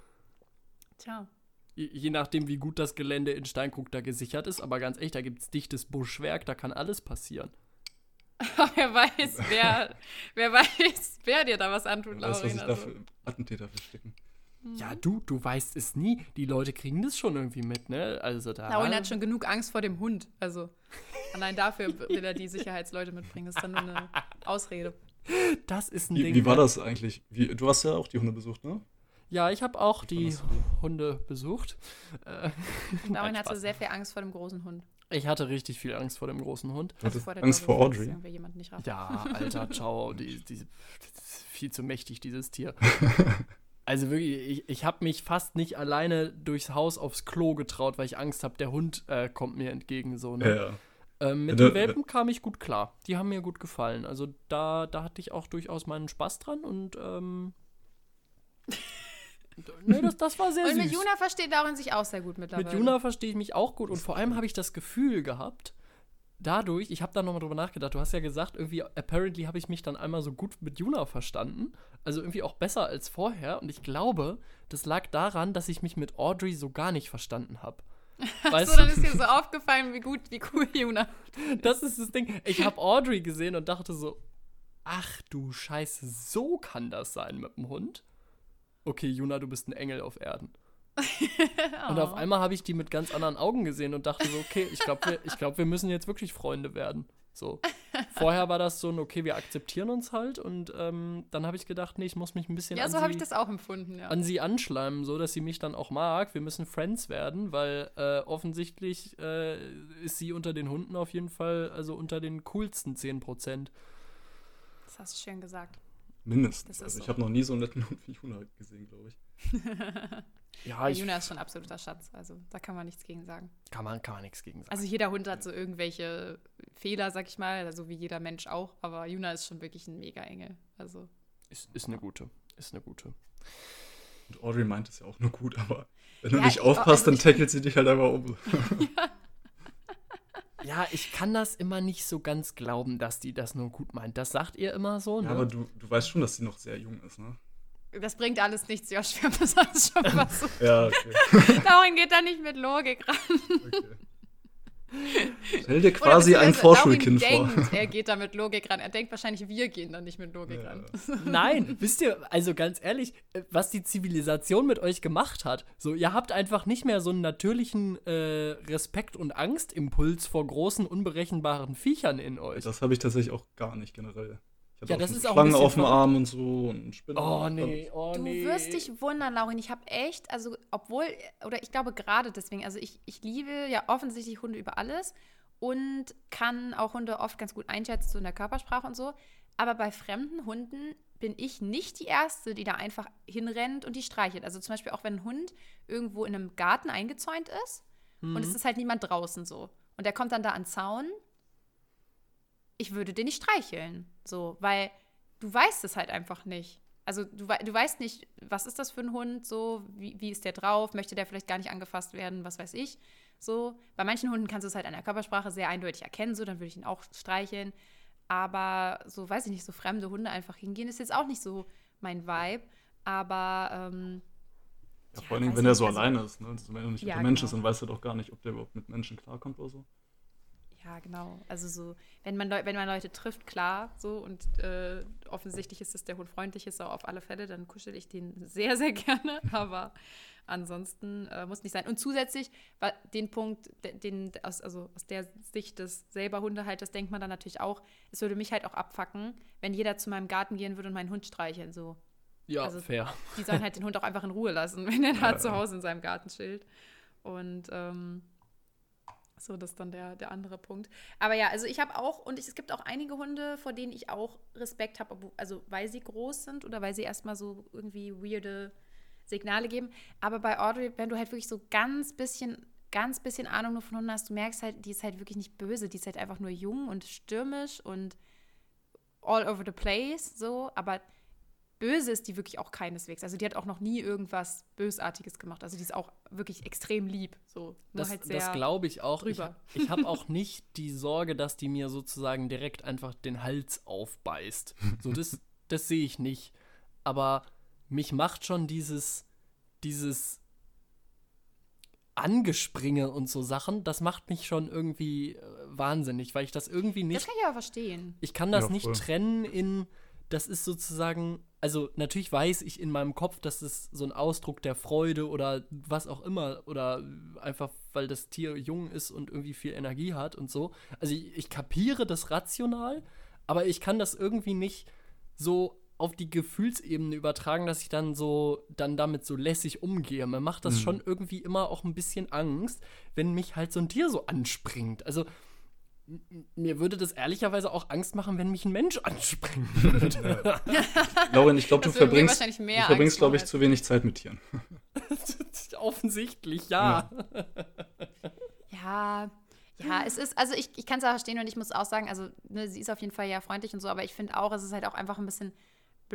Tja. Je, nachdem, wie gut das Gelände in Steinkrug da gesichert ist, aber ganz echt, da gibt es dichtes Buschwerk, da kann alles passieren. wer weiß, wer, wer weiß, wer dir da was antut, Wer weiß, was Laurin. da Also. für Attentäter verstecken. Ja, du, du weißt es nie. Die Leute kriegen das schon irgendwie mit, ne? Also da. Laurin hat schon genug Angst vor dem Hund. Also, allein dafür will er die Sicherheitsleute mitbringen. Das ist dann nur eine Ausrede. Das ist ein Wie, Ding. wie war ne? das eigentlich? Wie, du hast ja auch die Hunde besucht, ne? Ja, ich habe auch die du die? Hunde besucht. Äh, nein, hatte sehr viel Angst vor dem großen Hund. Ich hatte richtig viel Angst vor dem großen Hund. Du hattest der Angst vor Audrey. Ja, Alter, ciao. Die, die, das ist viel zu mächtig, dieses Tier. Also wirklich, ich, ich habe mich fast nicht alleine durchs Haus aufs Klo getraut, weil ich Angst habe, der Hund äh, kommt mir entgegen. So, ne? Ja, ja. ähm, mit den Welpen kam ich gut klar. Die haben mir gut gefallen. Also da, da hatte ich auch durchaus meinen Spaß dran und ähm, Nee, das, das war sehr Und süß. mit Juna versteht Lauren sich auch sehr gut mittlerweile. Mit Juna verstehe ich mich auch gut und vor allem habe ich das Gefühl gehabt, dadurch, ich habe da nochmal drüber nachgedacht, du hast ja gesagt, irgendwie, apparently habe ich mich dann einmal so gut mit Juna verstanden, also irgendwie auch besser als vorher und ich glaube, das lag daran, dass ich mich mit Audrey so gar nicht verstanden habe. Weißt so, dann ist dir so aufgefallen, wie gut, wie cool Juna. das ist das Ding. Ich habe Audrey gesehen und dachte so, ach du Scheiße, so kann das sein mit dem Hund. Okay, Juna, du bist ein Engel auf Erden. Und auf einmal habe ich die mit ganz anderen Augen gesehen und dachte so, okay, ich glaube, wir, ich glaub, wir müssen jetzt wirklich Freunde werden. So. Vorher war das so ein, okay, wir akzeptieren uns halt und ähm, dann habe ich gedacht, nee, ich muss mich ein bisschen Ja, an, so sie, ja. an sie anschleimen, so dass sie mich dann auch mag. Wir müssen Friends werden, weil äh, offensichtlich äh, ist sie unter den Hunden auf jeden Fall, also unter den coolsten 10%. Das hast du schön gesagt. Mindestens. Also ich so. habe noch nie so einen netten Hund wie Juna gesehen, glaube ich. Ja, ich, Juna ist schon ein absoluter Schatz, also da kann man nichts gegen sagen. kann, man, kann man nichts gegen sagen. Also jeder Hund hat so irgendwelche Fehler, sag ich mal, also wie jeder Mensch auch, aber Juna ist schon wirklich ein Mega-Engel. Also ist, ist eine gute. Ist eine gute. Und Audrey meint es ja auch nur gut, aber wenn du Ja, nicht ich- aufpasst, also dann ich- tackelt sie dich halt einfach um. Ja, ich kann das immer nicht so ganz glauben, dass die das nur gut meint. Das sagt ihr immer so, ne? Ja, aber du, du weißt schon, dass sie noch sehr jung ist, ne? das bringt alles nichts, Josh, wir haben das alles schon versucht. Ja, okay. Lauren geht da nicht mit Logik ran. okay. Stell dir quasi ein Vorschulkind vor. denkt, er geht da mit Logik ran. Er denkt wahrscheinlich, wir gehen da nicht mit Logik Ja. ran. Nein, wisst ihr, also ganz ehrlich, äh, was die Zivilisation mit euch gemacht hat, so, ihr habt einfach nicht mehr so einen natürlichen äh, Respekt- und Angstimpuls vor großen, unberechenbaren Viechern in euch. Das habe ich tatsächlich auch gar nicht generell. Ich Ja, auch das ist auch ein Schlangen bisschen auf dem. Arm und so und Spinnen. Oh nee, oh Du nee. wirst dich wundern, Laurin. Ich habe echt, also obwohl, oder ich glaube gerade deswegen, also ich, ich liebe ja offensichtlich Hunde über alles und kann auch Hunde oft ganz gut einschätzen, so in der Körpersprache und so. Aber bei fremden Hunden bin ich nicht die Erste, die da einfach hinrennt und die streichelt. Also zum Beispiel auch wenn ein Hund irgendwo in einem Garten eingezäunt ist und es ist halt niemand draußen so. Und der kommt dann da an den Zaun. Ich würde den nicht streicheln, so, weil du weißt es halt einfach nicht. Also du, du weißt nicht, was ist das für ein Hund, so, wie, wie ist der drauf, möchte der vielleicht gar nicht angefasst werden, was weiß ich. So, bei manchen Hunden kannst du es halt an der Körpersprache sehr eindeutig erkennen, so, dann würde ich ihn auch streicheln. Aber so, weiß ich nicht, so fremde Hunde einfach hingehen, ist jetzt auch nicht so mein Vibe. Aber ähm, Ja, Ja, vor allen Dingen, weiß wenn er so also- alleine ist. Ne? Also, wenn er nicht Ja, mit der Mensch genau. ist, dann weiß er doch gar nicht, ob der überhaupt mit Menschen klarkommt oder so. Ja, genau. Also so, wenn man, Leu wenn man Leute trifft, klar, so und äh, offensichtlich ist, dass der Hund freundlich ist, auch auf alle Fälle, dann kuschel ich den sehr, sehr gerne. Aber ansonsten äh, muss nicht sein. Und zusätzlich, den Punkt, de- den, aus, also aus der Sicht des selber Hundehalters, denkt man dann natürlich auch, es würde mich halt auch abfacken, wenn jeder zu meinem Garten gehen würde und meinen Hund streicheln. So, ja, also- fair. die sollen halt den Hund auch einfach in Ruhe lassen, wenn er da Ja. zu Hause in seinem Garten chillt. Und ähm, so, das ist dann der, der andere Punkt. Aber ja, also ich habe auch, und es gibt auch einige Hunde, vor denen ich auch Respekt habe, also weil sie groß sind oder weil sie erstmal so irgendwie weirde Signale geben. Aber bei Audrey, wenn du halt wirklich so ganz bisschen, ganz bisschen Ahnung nur von Hunden hast, du merkst halt, die ist halt wirklich nicht böse, die ist halt einfach nur jung und stürmisch und all over the place, so, aber böse ist die wirklich auch keineswegs. Also die hat auch noch nie irgendwas Bösartiges gemacht. Also die ist auch wirklich extrem lieb, so. Nur Das, halt sehr das glaube ich auch. Ich, drüber. ich habe auch nicht die Sorge, dass die mir sozusagen direkt einfach den Hals aufbeißt. So, das, das sehe ich nicht. Aber mich macht schon dieses, dieses Angespringe und so Sachen, das macht mich schon irgendwie äh, wahnsinnig, weil ich das irgendwie Das nicht kann ich aber verstehen. ich kann das Ja, nicht trennen in, das ist sozusagen, also natürlich weiß ich in meinem Kopf, dass es so ein Ausdruck der Freude oder was auch immer oder einfach, weil das Tier jung ist und irgendwie viel Energie hat und so. Also ich, ich kapiere das rational, aber ich kann das irgendwie nicht so auf die Gefühlsebene übertragen, dass ich dann so, dann damit so lässig umgehe. Mir macht das Mhm. schon irgendwie immer auch ein bisschen Angst, wenn mich halt so ein Tier so anspringt. Also mir würde das ehrlicherweise auch Angst machen, wenn mich ein Mensch anspringen würde. Lauren, ich glaube, du verbringst, wahrscheinlich mehr du verbringst glaube ich, zu wenig Zeit mit Tieren. Offensichtlich, ja. Ja, ja, es ist, also ich, ich kann es auch verstehen und ich muss auch sagen, also ne, sie ist auf jeden Fall ja freundlich und so, aber ich finde auch, es ist halt auch einfach ein bisschen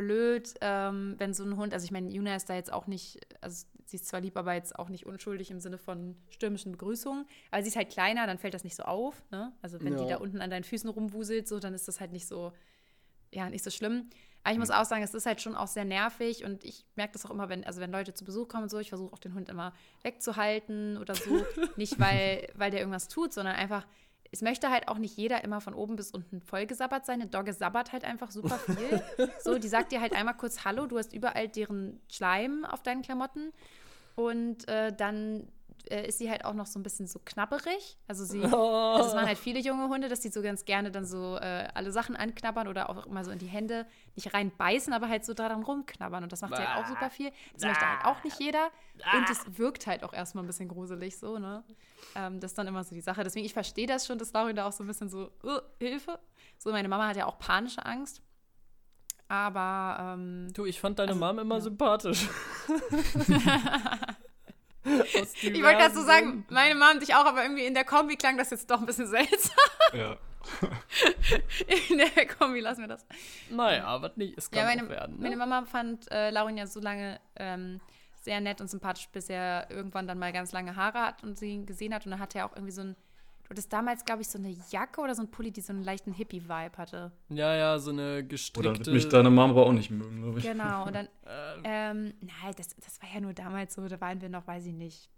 blöd, ähm, wenn so ein Hund, also ich meine, Juna ist da jetzt auch nicht, also sie ist zwar lieb, aber jetzt auch nicht unschuldig im Sinne von stürmischen Begrüßungen, aber sie ist halt kleiner, dann fällt das nicht so auf, ne? Also wenn die Ja. da unten an deinen Füßen rumwuselt, so, dann ist das halt nicht so, ja, nicht so schlimm. Aber ich muss auch sagen, es ist halt schon auch sehr nervig und ich merke das auch immer, wenn, also wenn Leute zu Besuch kommen und so, ich versuche auch den Hund immer wegzuhalten oder so. nicht, weil, weil der irgendwas tut, sondern einfach, es möchte halt auch nicht jeder immer von oben bis unten vollgesabbert sein. Eine Dogge sabbert halt einfach super viel. so, die sagt dir halt einmal kurz Hallo, du hast überall deren Schleim auf deinen Klamotten. Und äh, dann äh, ist sie halt auch noch so ein bisschen so knabberig. Also sie, also das machen halt viele junge Hunde, dass die so ganz gerne dann so äh, alle Sachen anknabbern oder auch immer so in die Hände nicht reinbeißen, aber halt so daran rumknabbern. Und das macht sie halt auch super viel. Das möchte halt auch nicht jeder. Und es wirkt halt auch erstmal ein bisschen gruselig so, ne? Ähm, das ist dann immer so die Sache. Deswegen, ich verstehe das schon, dass Laurin da auch so ein bisschen so, uh, Hilfe. So, meine Mama hat ja auch panische Angst. Aber ähm, Du, ich fand deine Also, Mom immer ja. sympathisch. Ich wollte gerade so sagen, meine Mom dich auch, aber irgendwie in der Kombi klang das jetzt doch ein bisschen seltsam. Ja. In der Kombi lassen wir das. Naja, was nicht, es kann Ja, meine, werden. Ne? meine Mama fand äh, Laurin ja so lange ähm, sehr nett und sympathisch, bis er irgendwann dann mal ganz lange Haare hat und sie ihn gesehen hat. Und dann hatte er auch irgendwie so ein, du hattest damals, glaube ich, so eine Jacke oder so ein Pulli, die so einen leichten Hippie-Vibe hatte. ja, ja, so eine Oder gestrickte. wird mich deine Mama aber auch nicht mögen, glaube ich. Genau, und dann, äh, ähm, nein, das, das war ja nur damals so, da waren wir noch, weiß ich nicht,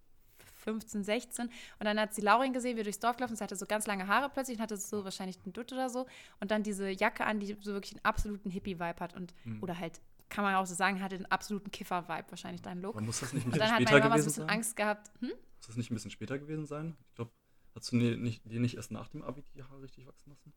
15, 16. Und dann hat sie Laurin gesehen, wie wir durchs Dorf gelaufen ist. Sie hatte so ganz lange Haare plötzlich und hatte so wahrscheinlich einen Dutt oder so. Und dann diese Jacke an, die so wirklich einen absoluten Hippie-Vibe hat. Und, Hm. oder halt, kann man auch so sagen, hatte einen absoluten Kiffer-Vibe wahrscheinlich, dein Look. Aber muss das nicht ein Und bisschen dann hat später meine Mama so ein gewesen bisschen sein? Angst gehabt. Hm? Muss das nicht ein bisschen später gewesen sein? Ich glaube, hast du nie, nicht, dir nicht erst nach dem Abi die Haare richtig wachsen lassen?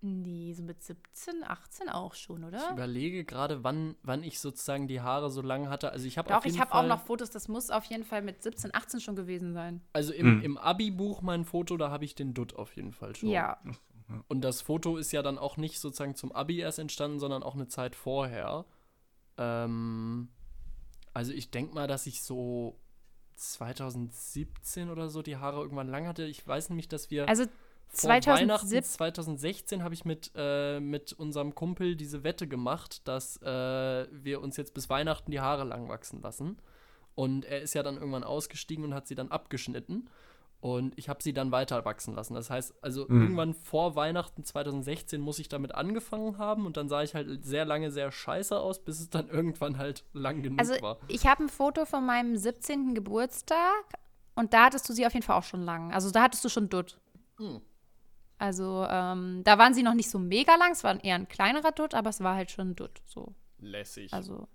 Nee, so mit 17, 18 auch schon, ich oder? überlege gerade, wann, wann ich sozusagen die Haare so lang hatte. Also ich habe Doch, ich habe auch noch Fotos, das muss auf jeden Fall mit 17, 18 schon gewesen sein. also im, Hm. im Abi-Buch mein Foto, da habe ich den Dutt auf jeden Fall schon. Ja. So, ja. Und das Foto ist ja dann auch nicht sozusagen zum Abi erst entstanden, sondern auch eine Zeit vorher. Ähm, also ich denke mal, dass ich so 2017 oder so die Haare irgendwann lang hatte. Ich weiß nämlich, dass wir Also vor Weihnachten 2017 2016 habe ich mit, äh, mit unserem Kumpel diese Wette gemacht, dass äh, wir uns jetzt bis Weihnachten die Haare lang wachsen lassen. Und er ist ja dann irgendwann ausgestiegen und hat sie dann abgeschnitten. Und ich habe sie dann weiter wachsen lassen. Das heißt, also Mhm. irgendwann vor Weihnachten 2016 muss ich damit angefangen haben und dann sah ich halt sehr lange sehr scheiße aus, bis es dann irgendwann halt lang genug Also war. ich habe ein Foto von meinem 17. Geburtstag und da hattest du sie auf jeden Fall auch schon lang. Also da hattest du schon Dutt. Hm. Also ähm, da waren sie noch nicht so mega lang, es war eher ein kleinerer Dutt, aber es war halt schon ein Dutt. So. Lässig. Also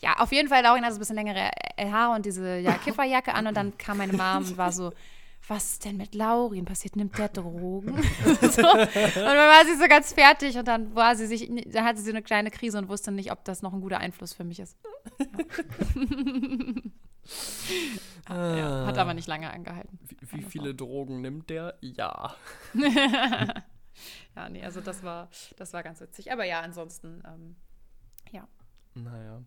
ja, auf jeden Fall, Laurin hatte so ein bisschen längere Haare und diese ja, Kifferjacke an und dann kam meine Mom und war so, was ist denn mit Laurin passiert? Nimmt der Drogen? so. Und dann war sie so ganz fertig und dann war sie sich, dann hatte sie eine kleine Krise und wusste nicht, ob das noch ein guter Einfluss für mich ist. Ja, hat aber nicht lange angehalten. Wie, wie viele Drogen nimmt der? Ja. Ja, nee, also das war, das war ganz witzig. Aber ja, ansonsten, ähm, ja. Naja.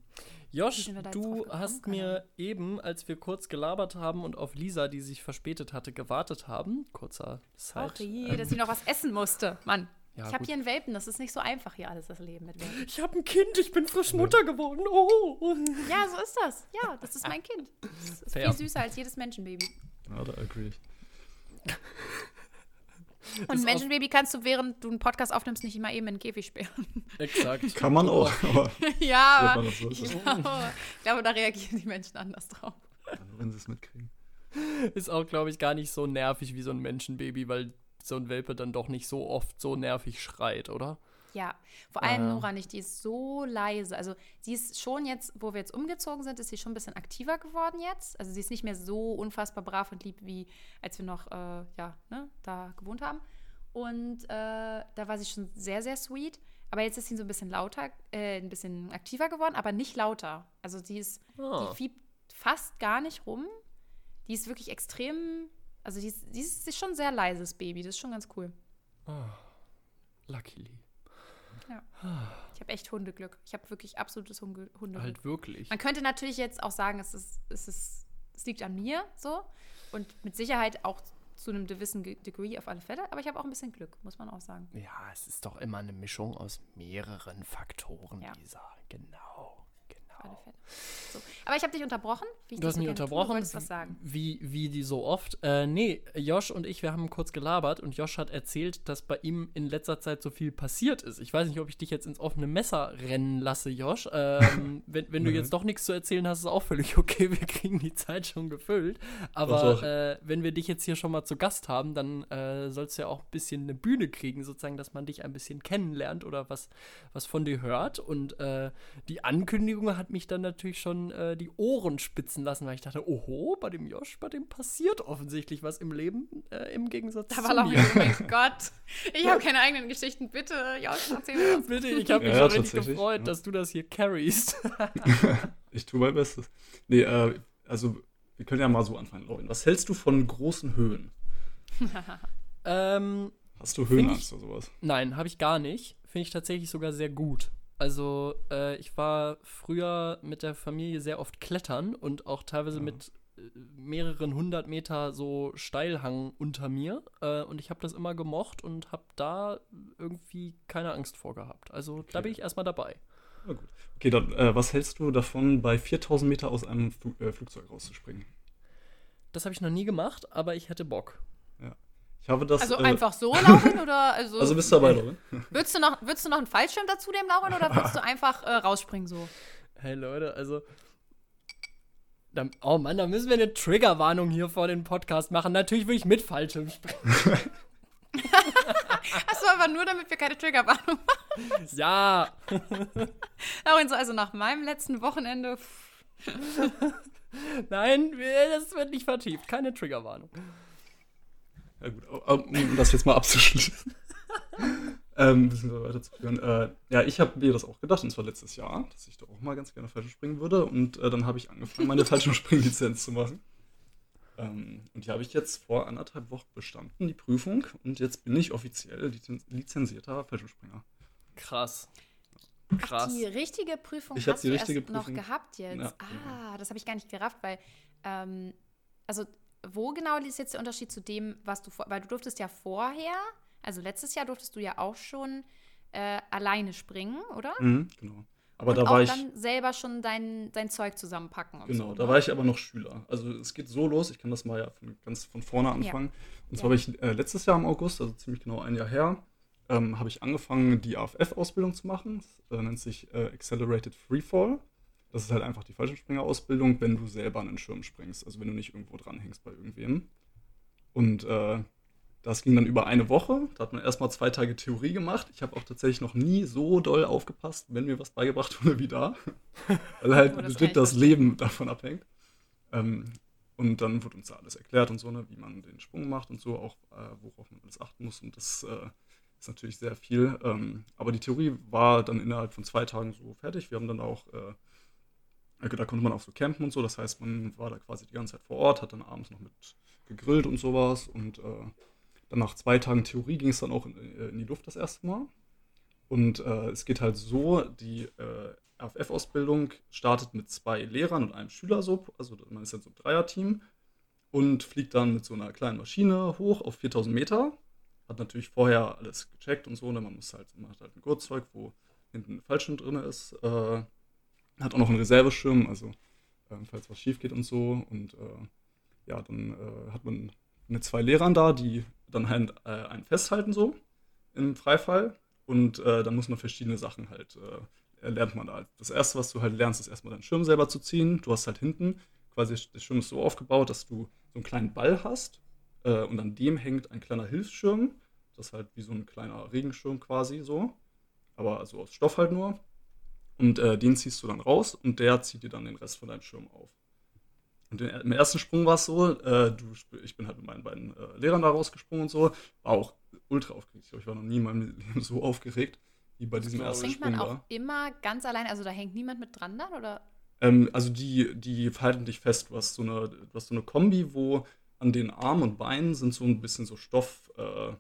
Josh, du hast Keine mir eben, als wir kurz gelabert haben und auf Lisa, die sich verspätet hatte, gewartet haben, kurzer Side. Ach je, dass sie noch was essen musste. Mann, Ja, ich habe hier einen Welpen, das ist nicht so einfach hier alles, das Leben mit Welpen. Ich habe ein Kind, ich bin frisch Mutter geworden. Oh. Ja, so ist das. Ja, das ist mein Kind. Das ist Fair. viel süßer als jedes Menschenbaby. Ja, da agree ich. Und Menschenbaby kannst du, während du einen Podcast aufnimmst, nicht immer eben in den Käfig sperren. Exakt. Kann man auch, aber ja, aber man so ich glaube, ich glaube, da reagieren die Menschen anders drauf. wenn sie es mitkriegen. Ist auch, glaube ich, gar nicht so nervig wie so ein Menschenbaby, weil so ein Welpe dann doch nicht so oft so nervig schreit, oder? Ja, vor allem Ah. Nora nicht, die ist so leise. Also sie ist schon jetzt, wo wir jetzt umgezogen sind, ist sie schon ein bisschen aktiver geworden jetzt. Also sie ist nicht mehr so unfassbar brav und lieb, wie als wir noch, äh, ja, ne, da gewohnt haben. Und äh, da war sie schon sehr, sehr sweet. Aber jetzt ist sie so ein bisschen lauter, äh, ein bisschen aktiver geworden, aber nicht lauter. Also die ist, Ah. die fiebt fast gar nicht rum. Die ist wirklich extrem, also die ist, die ist, die ist schon ein sehr leises Baby. Das ist schon ganz cool. Luckily. Ich habe echt Hundeglück. Ich habe wirklich absolutes Hunde Hundeglück. Halt wirklich. Man könnte natürlich jetzt auch sagen, es, ist, es, ist, es liegt an mir so. Und mit Sicherheit auch zu einem gewissen Ge- Degree auf alle Fälle, aber ich habe auch ein bisschen Glück, muss man auch sagen. Ja, es ist doch immer eine Mischung aus mehreren Faktoren, Ja. Lisa. Genau, Auf alle genau. Fälle. So. Aber ich habe dich unterbrochen. Wie Du hast mich unterbrochen. Du wolltest was sagen. Wie, wie die so oft. Äh, nee, Josh und ich, wir haben kurz gelabert und Josh hat erzählt, dass bei ihm in letzter Zeit so viel passiert ist. Ich weiß nicht, ob ich dich jetzt ins offene Messer rennen lasse, Josh. Ähm, wenn wenn du jetzt doch nichts zu erzählen hast, ist auch völlig okay. Wir kriegen die Zeit schon gefüllt. Aber. Äh, wenn wir dich jetzt hier schon mal zu Gast haben, dann äh, sollst du ja auch ein bisschen eine Bühne kriegen, sozusagen, dass man dich ein bisschen kennenlernt oder was, was von dir hört. Und äh, die Ankündigung hat mich dann natürlich schon äh, die Ohren spitzen lassen, weil ich dachte, oho, bei dem Josh, bei dem passiert offensichtlich was im Leben, äh, im Gegensatz Da zu war mir. oh mein Gott. Ich habe keine eigenen Geschichten. Bitte, Josh, erzähl mir was. Bitte, ich habe mich Ja, schon richtig gefreut, ja. dass du das hier carryst. Ich tue mein Bestes. Nee, äh, also wir können ja mal so anfangen, Lauren. Was hältst du von großen Höhen? ähm, Hast du Höhenangst oder sowas? Nein, habe ich gar nicht. Finde ich tatsächlich sogar sehr gut. Also, äh, ich war früher mit der Familie sehr oft klettern und auch teilweise Ja. mit äh, mehreren hundert Meter so Steilhang unter mir. Äh, und ich habe das immer gemocht und habe da irgendwie keine Angst vor gehabt. Also, da Okay. bin ich erstmal dabei. Na gut. Okay, dann äh, was hältst du davon, bei 4000 Meter aus einem Flu äh, Flugzeug rauszuspringen? Das habe ich noch nie gemacht, aber ich hätte Bock. Ich habe das. Also äh, einfach so, Lauren? Oder also, Also bist du dabei, Lauren? würdest, du noch, würdest du noch einen Fallschirm dazu nehmen, Lauren, oder würdest du einfach äh, rausspringen so? Hey Leute, also. Da, oh Mann, da müssen wir eine Triggerwarnung hier vor den Podcast machen. Natürlich würde ich mit Fallschirm springen. Achso, aber nur damit wir keine Triggerwarnung machen. Ja. Lauren, so also nach meinem letzten Wochenende. Nein, das wird nicht vertieft. Keine Triggerwarnung. Ja gut, um das jetzt mal abzuschließen. ähm, ein bisschen weiterzuführen. Äh, ja, ich habe mir das auch gedacht, und zwar letztes Jahr, dass ich da auch mal ganz gerne Fallschirm springen würde. Und äh, dann habe ich angefangen, meine Fallschirmspringlizenz zu machen. Ähm, und die habe ich jetzt vor anderthalb Wochen bestanden, die Prüfung. Und jetzt bin ich offiziell lizen lizenzierter Fallschirmspringer. Krass. Krass. Die richtige Prüfung Ich hast die du richtige erst noch Prüfung. gehabt jetzt. Ja, ah, das habe ich gar nicht gerafft, weil, ähm, also wo genau ist jetzt der Unterschied zu dem, was du vor, weil du durftest ja vorher, also letztes Jahr durftest du ja auch schon äh, alleine springen, oder? Mhm, genau. Aber und da war ich. dann selber schon dein, dein Zeug zusammenpacken Genau, so. da ne? war ich aber noch Schüler. Also es geht so los, ich kann das mal ja von, ganz von vorne anfangen. Und zwar Ja. habe ich äh, letztes Jahr im August, also ziemlich genau ein Jahr her, ähm, habe ich angefangen, die AFF-Ausbildung zu machen. Das äh, nennt sich äh, Accelerated Freefall. Das ist halt einfach die Fallschirmspringer-Ausbildung, wenn du selber an den Schirm springst. Also wenn du nicht irgendwo dranhängst bei irgendwem. Und äh, das ging dann über eine Woche. Da hat man erstmal zwei Tage Theorie gemacht. Ich habe auch tatsächlich noch nie so doll aufgepasst, wenn mir was beigebracht wurde wie da. Weil halt Oh, das das. Leben davon abhängt. Ähm, und dann wurde uns da alles erklärt und so, ne, wie man den Sprung macht und so, auch äh, worauf man alles achten muss. Und das äh, ist natürlich sehr viel. Ähm, aber die Theorie war dann innerhalb von zwei Tagen so fertig. Wir haben dann auch, äh, da konnte man auch so campen und so. Das heißt, man war da quasi die ganze Zeit vor Ort, hat dann abends noch mit gegrillt und sowas. Und äh, dann nach zwei Tagen Theorie ging es dann auch in, äh, in die Luft das erste Mal. Und äh, es geht halt so, die äh, AFF-Ausbildung startet mit zwei Lehrern und einem Schüler so, also man ist jetzt so ein Dreierteam und fliegt dann mit so einer kleinen Maschine hoch auf 4000 Meter. Hat natürlich vorher alles gecheckt und so, ne? man muss halt, man hat halt ein Gurtzeug, wo hinten ein Fallschirm drin ist. Äh, hat auch noch einen Reserveschirm, also ähm, falls was schief geht und so. Und äh, ja, dann äh, hat man mit zwei Lehrern da, die dann halt äh, einen festhalten so im Freifall. Und äh, dann muss man verschiedene Sachen halt, äh, lernt man da. Das erste, was du halt lernst, ist erstmal deinen Schirm selber zu ziehen. Du hast halt hinten, quasi der Schirm ist so aufgebaut, dass du so einen kleinen Ball hast äh, und an dem hängt ein kleiner Hilfsschirm. Das ist halt wie so ein kleiner Regenschirm quasi so. Aber so aus Stoff halt nur. Und äh, den ziehst du dann raus und der zieht dir dann den Rest von deinem Schirm auf. Und den, im ersten Sprung war es so, äh, du, ich bin halt mit meinen beiden äh, Lehrern da rausgesprungen und so, war auch ultra aufgeregt. Ich glaube, ich war noch nie in meinem Leben so aufgeregt wie bei diesem glaub ersten Sprung man da. auch immer ganz allein, also da hängt niemand mit dran dann, oder? Ähm, also die, die halten dich fest. Du hast, so eine, du hast so eine Kombi, wo an den Armen und Beinen sind so ein bisschen so Stoff, äh,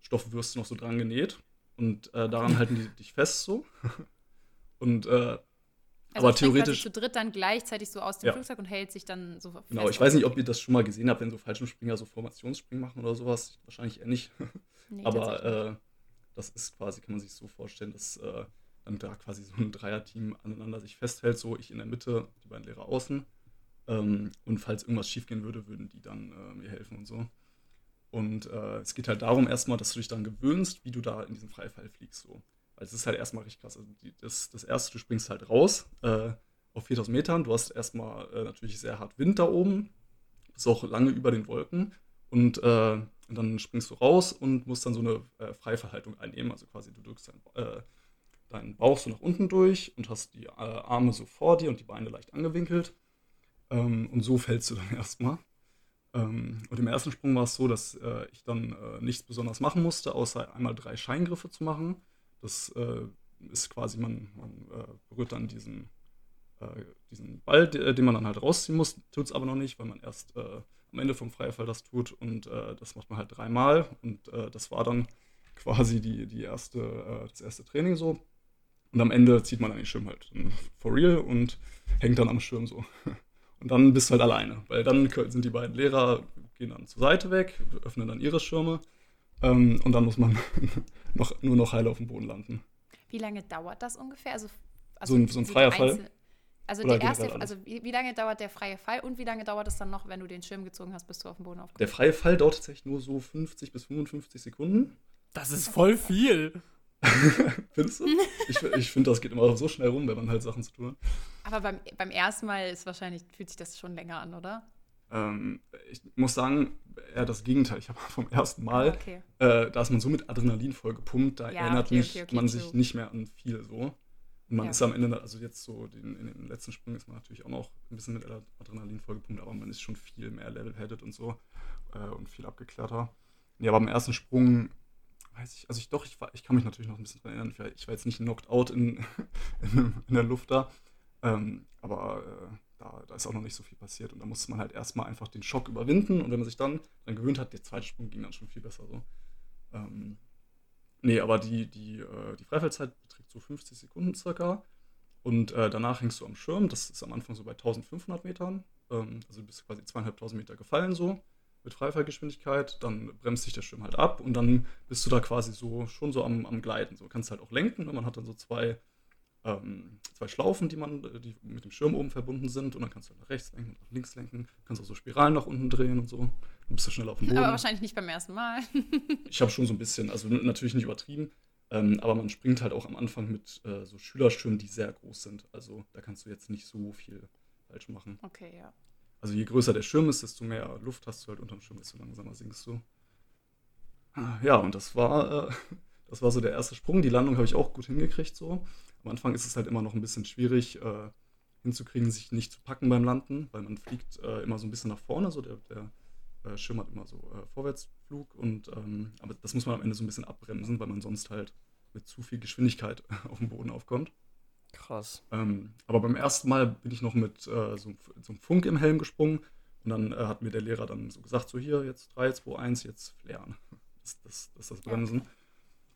Stoffwürste noch so dran genäht. Und äh, daran halten die dich fest so. Und äh, Also aber theoretisch, zu dritt dann gleichzeitig so aus dem Ja. Flugzeug und hält sich dann so fest genau, ich weiß nicht, ob ihr das schon mal gesehen habt, wenn so Fallschirmspringer so Formationsspringen machen oder sowas. Wahrscheinlich eher nicht. Nee, Aber äh, das ist quasi, kann man sich so vorstellen, dass äh, dann da quasi so ein Dreierteam aneinander sich festhält, so ich in der Mitte, die beiden Lehrer außen. Ähm, und falls irgendwas schiefgehen würde, würden die dann äh, mir helfen und so. Und äh, es geht halt darum erstmal, dass du dich dann gewöhnst, wie du da in diesem Freifall fliegst. So. Weil es ist halt erstmal richtig krass. Also die, das, das erste, du springst halt raus äh, auf 4000 Metern. Du hast erstmal äh, natürlich sehr hart Wind da oben. Bist auch lange über den Wolken. Und, äh, und dann springst du raus und musst dann so eine äh, Freiverhaltung einnehmen. Also quasi du drückst deinen, äh, deinen Bauch so nach unten durch und hast die äh, Arme so vor dir und die Beine leicht angewinkelt. Ähm, und so fällst du dann erstmal. Ähm, und im ersten Sprung war es so, dass äh, ich dann äh, nichts besonders machen musste, außer einmal drei Scheingriffe zu machen. Das äh, ist quasi, man, man äh, berührt dann diesen, äh, diesen Ball, de- den man dann halt rausziehen muss. Tut es aber noch nicht, weil man erst äh, am Ende vom Freifall das tut. Und äh, das macht man halt dreimal. Und das war dann quasi die, die erste, das erste Training so. Und am Ende zieht man dann den Schirm halt for real und hängt dann am Schirm so. Und dann bist du halt alleine, weil dann sind die beiden Lehrer, gehen dann zur Seite weg, öffnen dann ihre Schirme ähm, und dann muss man noch, nur noch heile auf dem Boden landen. Wie lange dauert das ungefähr? Also, So ein- so ein die freier Fall? Also Oder der erste, also wie, wie lange dauert der freie Fall und wie lange dauert es dann noch, wenn du den Schirm gezogen hast, bis du auf dem Boden aufkommst? Der freie Fall dauert tatsächlich nur so 50 bis 55 Sekunden. Das ist voll viel. Findest du? ich ich finde, das geht immer so schnell rum, wenn man halt Sachen zu tun hat. Aber beim, beim ersten Mal ist wahrscheinlich, fühlt sich das schon länger an, oder? Ähm, ich muss sagen, eher das Gegenteil. Ich habe vom ersten Mal, Okay. äh, da ist man so mit Adrenalin voll gepumpt, da Ja, erinnert okay, mich okay, man sich nicht mehr an viel so. Und man Ja. ist am Ende, also jetzt so, den, in den letzten Sprüngen ist man natürlich auch noch ein bisschen mit Adrenalin vollgepumpt, aber man ist schon viel mehr level-headed und so äh, und viel abgeklärter. Ja, aber beim ersten Sprung weiß ich, also ich doch, ich, war, ich kann mich natürlich noch ein bisschen dran erinnern, ich war, ich war jetzt nicht knocked out in, in, in der Luft da, ähm, aber äh, da, da ist auch noch nicht so viel passiert und da musste man halt erstmal einfach den Schock überwinden und wenn man sich dann dran gewöhnt hat, der zweite Sprung ging dann schon viel besser so. Ähm, nee, aber die, die, äh, die Freifallzeit beträgt so 50 Sekunden circa und äh, danach hängst du am Schirm, das ist am Anfang so bei 1500 Metern, ähm, also du bist quasi zweieinhalbtausend Meter gefallen so mit Freifallgeschwindigkeit, dann bremst sich der Schirm halt ab und dann bist du da quasi so schon so am, am Gleiten. So kannst halt auch lenken. Ne? Man hat dann so zwei, ähm, zwei Schlaufen, die man, die mit dem Schirm oben verbunden sind und dann kannst du nach rechts lenken, nach links lenken, kannst auch so Spiralen nach unten drehen und so. Dann bist du schneller auf dem Boden. Aber wahrscheinlich nicht beim ersten Mal. Ich habe schon so ein bisschen, also natürlich nicht übertrieben, ähm, aber man springt halt auch am Anfang mit äh, so Schülerschirmen, die sehr groß sind. Also da kannst du jetzt nicht so viel falsch machen. Okay, ja. Also je größer der Schirm ist, desto mehr Luft hast du halt unterm Schirm, desto langsamer sinkst du. Ah, Ja, und das war, äh, das war so der erste Sprung. Die Landung habe ich auch gut hingekriegt so. Am Anfang ist es halt immer noch ein bisschen schwierig äh, hinzukriegen, sich nicht zu packen beim Landen, weil man fliegt äh, immer so ein bisschen nach vorne, so der, der äh, Schirm hat immer so äh, Vorwärtsflug und ähm, aber das muss man am Ende so ein bisschen abbremsen, weil man sonst halt mit zu viel Geschwindigkeit auf dem Boden aufkommt. Krass. Ähm, aber beim ersten Mal bin ich noch mit äh, so, so einem Funk im Helm gesprungen und dann äh, hat mir der Lehrer dann so gesagt, so hier, jetzt 3, 2, 1, jetzt flären. Das, das, das ist das Bremsen.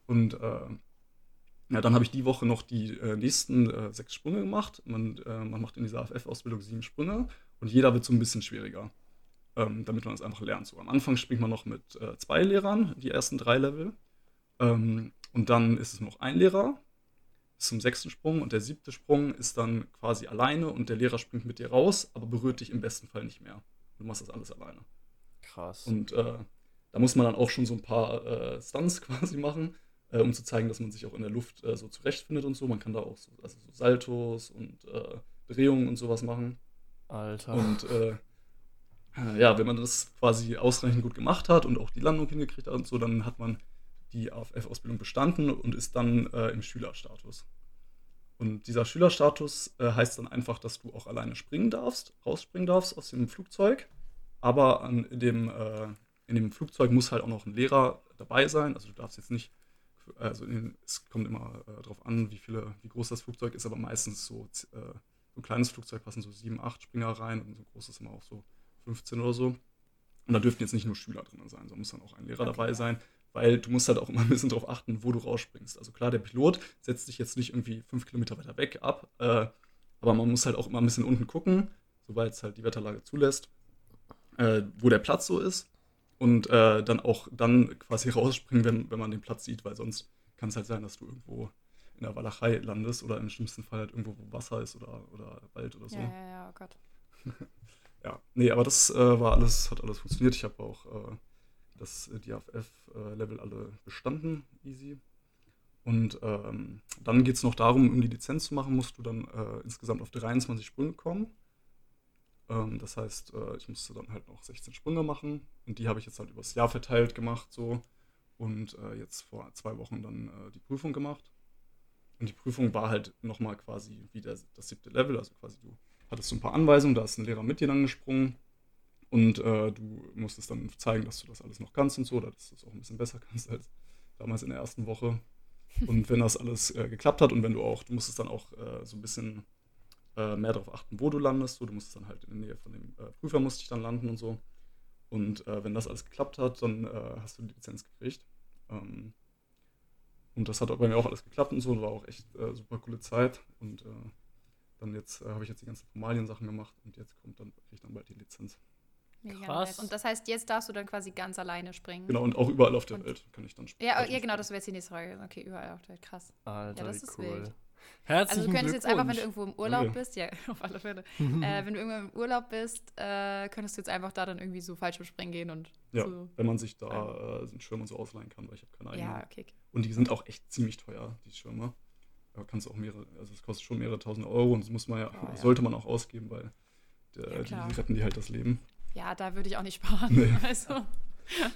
Und ja, dann habe ich die Woche noch die äh, nächsten äh, sechs Sprünge gemacht. Man, äh, man macht in dieser AFF-Ausbildung sieben Sprünge und jeder wird so ein bisschen schwieriger, ähm, damit man es einfach lernt. So, am Anfang springt man noch mit äh, zwei Lehrern, die ersten drei Level. Ähm, und dann ist es noch ein Lehrer bis zum sechsten Sprung und der siebte Sprung ist dann quasi alleine und der Lehrer springt mit dir raus, aber berührt dich im besten Fall nicht mehr. Du machst das alles alleine. Krass. Und äh, da muss man dann auch schon so ein paar äh, Stunts quasi machen, äh, um zu zeigen, dass man sich auch in der Luft äh, so zurechtfindet und so. Man kann da auch so, also so Saltos und äh, Drehungen und sowas machen. Alter. Und äh, äh, ja, wenn man das quasi ausreichend gut gemacht hat und auch die Landung hingekriegt hat und so, dann hat man die AFF-Ausbildung bestanden und ist dann äh, im Schülerstatus. Und dieser Schülerstatus heißt dann einfach, dass du auch alleine springen darfst, rausspringen darfst aus dem Flugzeug. Aber an, in, dem, in dem Flugzeug muss halt auch noch ein Lehrer dabei sein. Also du darfst jetzt nicht, also in, es kommt immer äh, darauf an, wie viele, wie groß das Flugzeug ist, aber meistens so, äh, so ein kleines Flugzeug passen so sieben, acht Springer rein und so ein großes immer auch so 15 oder so. Und da dürften jetzt nicht nur Schüler drin sein, sondern muss dann auch ein Lehrer Okay, dabei sein, weil du musst halt auch immer ein bisschen darauf achten, wo du rausspringst. Also klar, der Pilot setzt dich jetzt nicht irgendwie fünf Kilometer weiter weg ab, äh, Aber man muss halt auch immer ein bisschen unten gucken, sobald es halt die Wetterlage zulässt, äh, wo der Platz so ist. Und äh, dann auch dann quasi rausspringen, wenn, wenn man den Platz sieht, weil sonst kann es halt sein, dass du irgendwo in der Walachei landest oder im schlimmsten Fall halt irgendwo, wo Wasser ist oder, oder Wald oder so. Ja, ja, ja, oh Gott. Ja, nee, aber das äh, war alles, hat alles funktioniert. Ich habe auch äh, das DAFF-Level alle bestanden, easy. Und ähm, dann geht es noch darum, um die Lizenz zu machen, musst du dann äh, insgesamt auf 23 Sprünge kommen. Ähm, das heißt, äh, ich musste dann halt noch 16 Sprünge machen. Und die habe ich jetzt halt übers Jahr verteilt gemacht so. Und äh, jetzt vor zwei Wochen dann äh, die Prüfung gemacht. Und die Prüfung war halt nochmal quasi wie der, das siebte Level, also quasi du hattest du ein paar Anweisungen, da ist ein Lehrer mit dir dann gesprungen und äh, du musstest dann zeigen, dass du das alles noch kannst und so, oder dass du es auch ein bisschen besser kannst als damals in der ersten Woche. Und wenn das alles äh, geklappt hat und wenn du auch, du musstest dann auch äh, so ein bisschen äh, mehr darauf achten, wo du landest, so, du musstest dann halt in der Nähe von dem äh, Prüfer musste ich dann landen und so. Und äh, wenn das alles geklappt hat, dann hast du die Lizenz gekriegt. Ähm, und das hat bei mir auch alles geklappt und so, und war auch echt super coole Zeit. Und dann jetzt äh, habe ich jetzt die ganzen Formalien-Sachen gemacht und jetzt kommt dann, kriege ich dann bald die Lizenz. Mega Krass. Nice. Und das heißt, jetzt darfst du dann quasi ganz alleine springen. Genau, und auch überall auf der und Welt kann ich dann springen. Ja, ja genau, das wäre jetzt die nächste Frage. Okay, überall auf der Welt. Krass. Alter, ja, das ist cool. wild. Herzlichen also du könntest jetzt einfach, wenn du irgendwo im Urlaub okay. bist, ja, auf alle Fälle, äh, wenn du irgendwo im Urlaub bist, äh, könntest du jetzt einfach da dann irgendwie so Fallschirmspringen gehen und Ja, so. wenn man sich da äh, einen Schirm und so ausleihen kann, weil ich habe keine eigenen. Ja, okay. Und die sind auch echt ziemlich teuer, die Schirme. Da kannst du auch mehrere, also es kostet schon mehrere tausend Euro und das muss man ja, oh, ja. sollte man auch ausgeben, weil der, ja, die retten die halt das Leben. Ja, da würde ich auch nicht sparen. Nee. Also.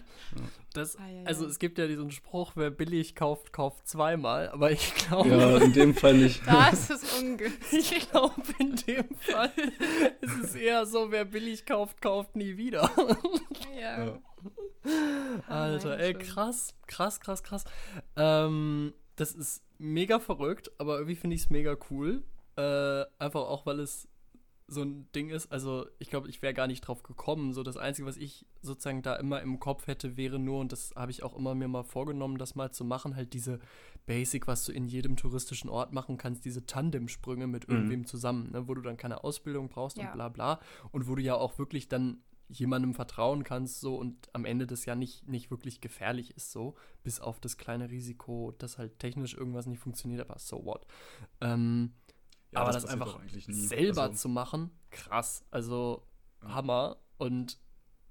Das, also es gibt ja diesen Spruch, wer billig kauft, kauft zweimal, aber ich glaube. Ja, in dem Fall nicht. Da ist es ungünstig. Ich glaube, in dem Fall ist es eher so, wer billig kauft, kauft nie wieder. Ja. ja. Alter, ey, krass, krass, krass, krass. Ähm, das ist mega verrückt, aber irgendwie finde ich es mega cool. Äh, einfach auch, weil es so ein Ding ist. Also, ich glaube, ich wäre gar nicht drauf gekommen. So, das Einzige, was ich sozusagen da immer im Kopf hätte, wäre nur, und das habe ich auch immer mir mal vorgenommen, das mal zu machen, halt diese Basic, was du in jedem touristischen Ort machen kannst, diese Tandemsprünge mit mhm. irgendwem mhm. zusammen, ne, wo du dann keine Ausbildung brauchst ja. und bla bla. Und wo du ja auch wirklich dann jemandem vertrauen kannst, so und am Ende das ja nicht, nicht wirklich gefährlich ist, so, bis auf das kleine Risiko, dass halt technisch irgendwas nicht funktioniert, aber so what. Ähm, ja, aber das, das einfach selber also, zu machen, krass. Also ja. Hammer. Und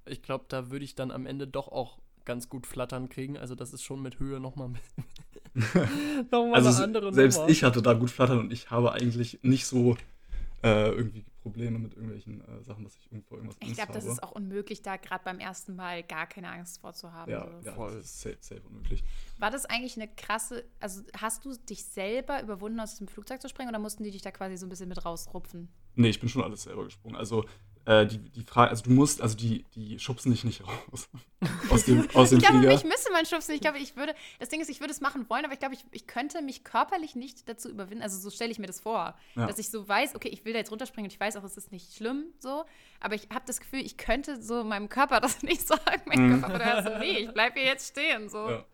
ich glaube, da würde ich dann am Ende doch auch ganz gut flattern kriegen. Also das ist schon mit Höhe nochmal noch mal also eine andere selbst Nummer. ich hatte da gut flattern und ich habe eigentlich nicht so äh, irgendwie Probleme mit irgendwelchen äh, Sachen, dass ich irgendwo irgendwas Ich glaube, das ist auch unmöglich, da gerade beim ersten Mal gar keine Angst vorzuhaben. Ja, so. ja Voll. das ist safe, safe unmöglich. War das eigentlich eine krasse, also hast du dich selber überwunden, aus dem Flugzeug zu springen oder mussten die dich da quasi so ein bisschen mit rausrupfen? Nee, ich bin schon alles selber gesprungen. Also äh, die, die Frage, also du musst, also die, die schubsen dich nicht raus. aus dem, aus dem ich glaube, mich müsste man schubsen. Ich glaube, ich würde, das Ding ist, ich würde es machen wollen, aber ich glaube, ich, ich könnte mich körperlich nicht dazu überwinden. Also so stelle ich mir das vor. Ja. Dass ich so weiß, okay, ich will da jetzt runterspringen und ich weiß auch, es ist nicht schlimm, so. Aber ich habe das Gefühl, ich könnte so meinem Körper das nicht sagen. Mein mhm. Körper würde so, nee, ich bleibe hier jetzt stehen, so. Ja.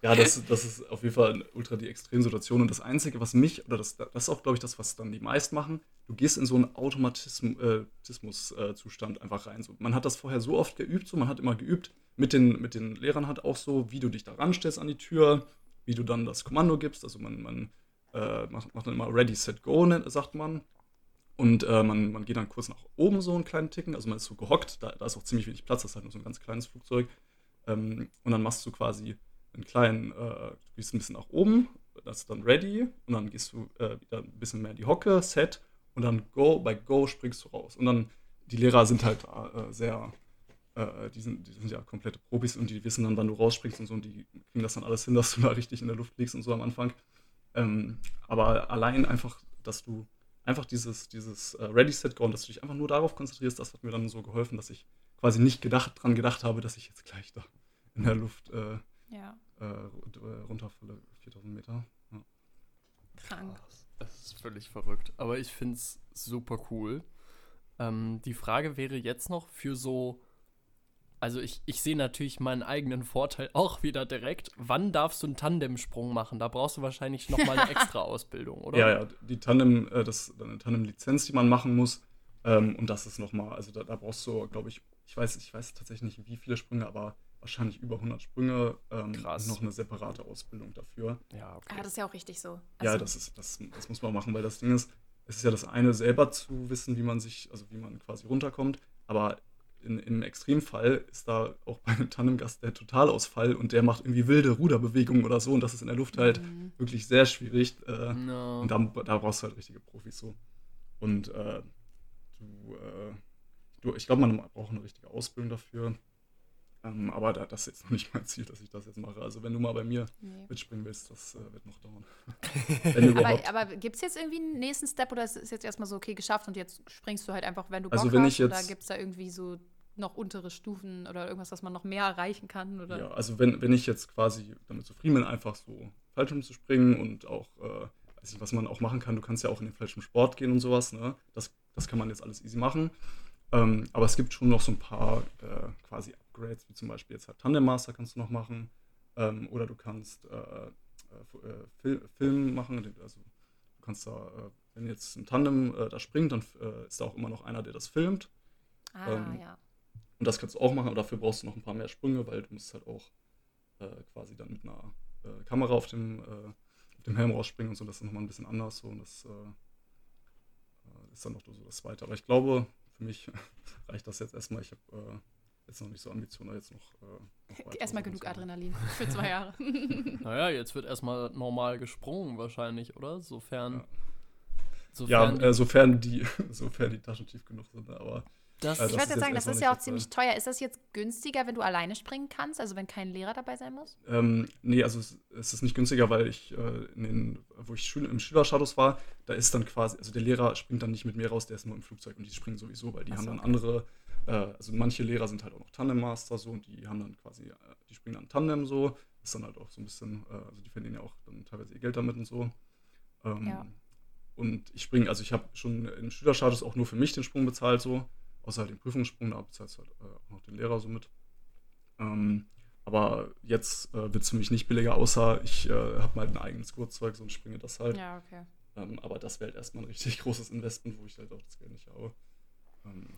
Ja, das, das ist auf jeden Fall ultra die Extremsituation. Und das Einzige, was mich, oder das, das ist auch, glaube ich, das, was dann die meisten machen, du gehst in so einen Automatismus-Zustand äh, einfach rein. So, man hat das vorher so oft geübt, so man hat immer geübt, mit den, mit den Lehrern halt auch so, wie du dich da ranstellst an die Tür, wie du dann das Kommando gibst. Also man, man äh, macht, macht, dann immer Ready, Set, Go, ne, sagt man. Und äh, man, man geht dann kurz nach oben so einen kleinen Ticken, also man ist so gehockt, da, da ist auch ziemlich wenig Platz, das ist halt nur so ein ganz kleines Flugzeug. Ähm, und dann machst du quasi einen kleinen, äh, du gehst ein bisschen nach oben, das ist dann ready und dann gehst du äh, wieder ein bisschen mehr in die Hocke, set und dann go, bei go springst du raus. Und dann, die Lehrer sind halt äh, sehr, äh, die, sind, die sind ja komplette Profis und die wissen dann, wann du rausspringst und so und die kriegen das dann alles hin, dass du da richtig in der Luft liegst und so am Anfang. Ähm, aber allein einfach, dass du einfach dieses, dieses uh, Ready, Set, Go und dass du dich einfach nur darauf konzentrierst, das hat mir dann so geholfen, dass ich quasi nicht gedacht, dran gedacht habe, dass ich jetzt gleich da in der Luft äh, ja. Äh, äh runterfalle, 4000 Meter. Ja. Krank. Das ist völlig verrückt. Aber ich finde es super cool. Ähm, die Frage wäre jetzt noch für so Also ich, ich sehe natürlich meinen eigenen Vorteil auch wieder direkt. Wann darfst du einen Tandemsprung machen? Da brauchst du wahrscheinlich noch mal eine extra Ausbildung, oder? Ja, ja, die Tandem, äh, das ist eine Tandem-Lizenz, die man machen muss. Ähm, und das ist nochmal, also da, da brauchst du, glaube ich, ich weiß, ich weiß tatsächlich nicht, wie viele Sprünge, aber wahrscheinlich über 100 Sprünge ähm, Krass. noch eine separate Ausbildung dafür. Ja, okay. Ah, das ist ja auch richtig so. ja, Also, das ist, das, das muss man machen, weil das Ding ist, es ist ja das eine, selber zu wissen, wie man sich, also wie man quasi runterkommt, aber in, im Extremfall ist da auch bei einem Tandemgast der Totalausfall und der macht irgendwie wilde Ruderbewegungen oder so und das ist in der Luft halt Mhm. wirklich sehr schwierig. Äh, No. und da, da brauchst du halt richtige Profis so. Und äh, du, äh, du, ich glaube, man braucht eine richtige Ausbildung dafür. Ähm, aber da, das ist jetzt noch nicht mein Ziel, dass ich das jetzt mache. Also wenn du mal bei mir Nee. mitspringen willst, das äh, wird noch dauern. Aber, aber gibt es jetzt irgendwie einen nächsten Step oder ist es jetzt erstmal so, okay, geschafft und jetzt springst du halt einfach, wenn du Also Bock wenn hast? ich oder jetzt- gibt es da irgendwie so noch untere Stufen oder irgendwas, was man noch mehr erreichen kann? Oder? Ja, also wenn, wenn ich jetzt quasi damit zufrieden bin, einfach so Fallschirm zu springen und auch, äh, weiß ich, was man auch machen kann, du kannst ja auch in den Fallschirmsport gehen und sowas, ne? Das, das kann man jetzt alles easy machen. Ähm, aber es gibt schon noch so ein paar äh, quasi Upgrades, wie zum Beispiel jetzt halt Tandem Master kannst du noch machen. Ähm, oder du kannst äh, äh, äh, Fil Film machen, also du kannst da, äh, wenn jetzt ein Tandem da springt, dann ist da auch immer noch einer, der das filmt. Ah, Ähm, ja. Und das kannst du auch machen, aber dafür brauchst du noch ein paar mehr Sprünge, weil du musst halt auch quasi dann mit einer Kamera auf dem, auf dem Helm rausspringen und so. Das ist nochmal ein bisschen anders so und das ist dann noch so das Zweite. Aber ich glaube, für mich reicht das jetzt erstmal. Ich habe äh, jetzt noch nicht so Ambitionen, jetzt noch. Äh, noch Erstmal genug. Adrenalin für zwei Jahre. Naja, jetzt wird erstmal normal gesprungen wahrscheinlich, oder? Sofern. Ja. Sofern Ja, die- äh, sofern die, sofern die Taschen tief genug sind, aber das, also ich ist jetzt sagen, das ist ja auch ziemlich teuer. Ist das jetzt günstiger, wenn du alleine springen kannst? Also wenn kein Lehrer dabei sein muss? Ähm, nee, also es, es ist nicht günstiger, weil ich äh, in den, wo ich Schül im Schülerstatus war, da ist dann quasi, also der Lehrer springt dann nicht mit mir raus, der ist nur im Flugzeug und die springen sowieso, weil die Ach haben so, dann okay. andere, äh, also manche Lehrer sind halt auch noch Tandem-Master so und die haben dann quasi, äh, die springen dann Tandem so, ist dann halt auch so ein bisschen, äh, also die verdienen ja auch dann teilweise ihr Geld damit und so. Ähm, Ja. Und ich springe, also ich habe schon im Schülerstatus auch nur für mich den Sprung bezahlt so, außer halt den Prüfungssprung, da bezahlt halt äh, auch noch den Lehrer so mit. Ähm, aber jetzt äh, wird es für mich nicht billiger, außer ich äh, habe halt ein eigenes Gurtzeug so und springe das halt. Ja, okay. Ähm, aber das wäre halt erstmal ein richtig großes Investment, wo ich halt auch das Geld nicht habe. Ähm,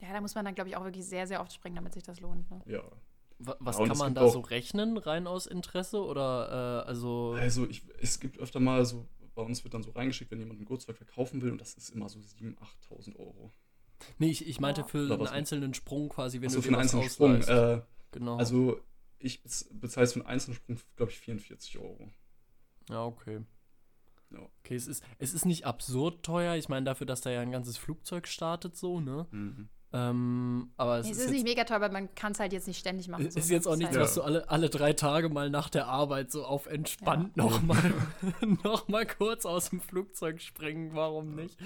Ja, da muss man dann, glaube ich, auch wirklich sehr, sehr oft springen, damit sich das lohnt. Ne? ja. wa- was Ja, kann man da auch- so rechnen, rein aus Interesse? Oder äh, also. Also ich, es gibt öfter mal so, bei uns wird dann so reingeschickt, wenn jemand ein Gurtzeug verkaufen will und das ist immer so 7.000, 8.000 Euro. Nee, ich, ich meinte Ja. für Oder einen einzelnen Sprung quasi, wenn Achso, du für einen einzelnen Sprung. Äh, genau. also ich bez- bezahle für einen einzelnen Sprung, glaube ich, 44 Euro. ja, okay. Ja. Okay, es ist, es ist nicht absurd teuer. Ich meine, dafür, dass da ja ein ganzes Flugzeug startet, so, ne? Ähm, aber es Es ist, ist jetzt, nicht mega teuer, aber man kann es halt jetzt nicht ständig machen. ist so. jetzt auch ist nichts, halt- was du alle, alle drei Tage mal nach der Arbeit so auf entspannt nochmal noch mal kurz aus dem Flugzeug springen. Warum nicht?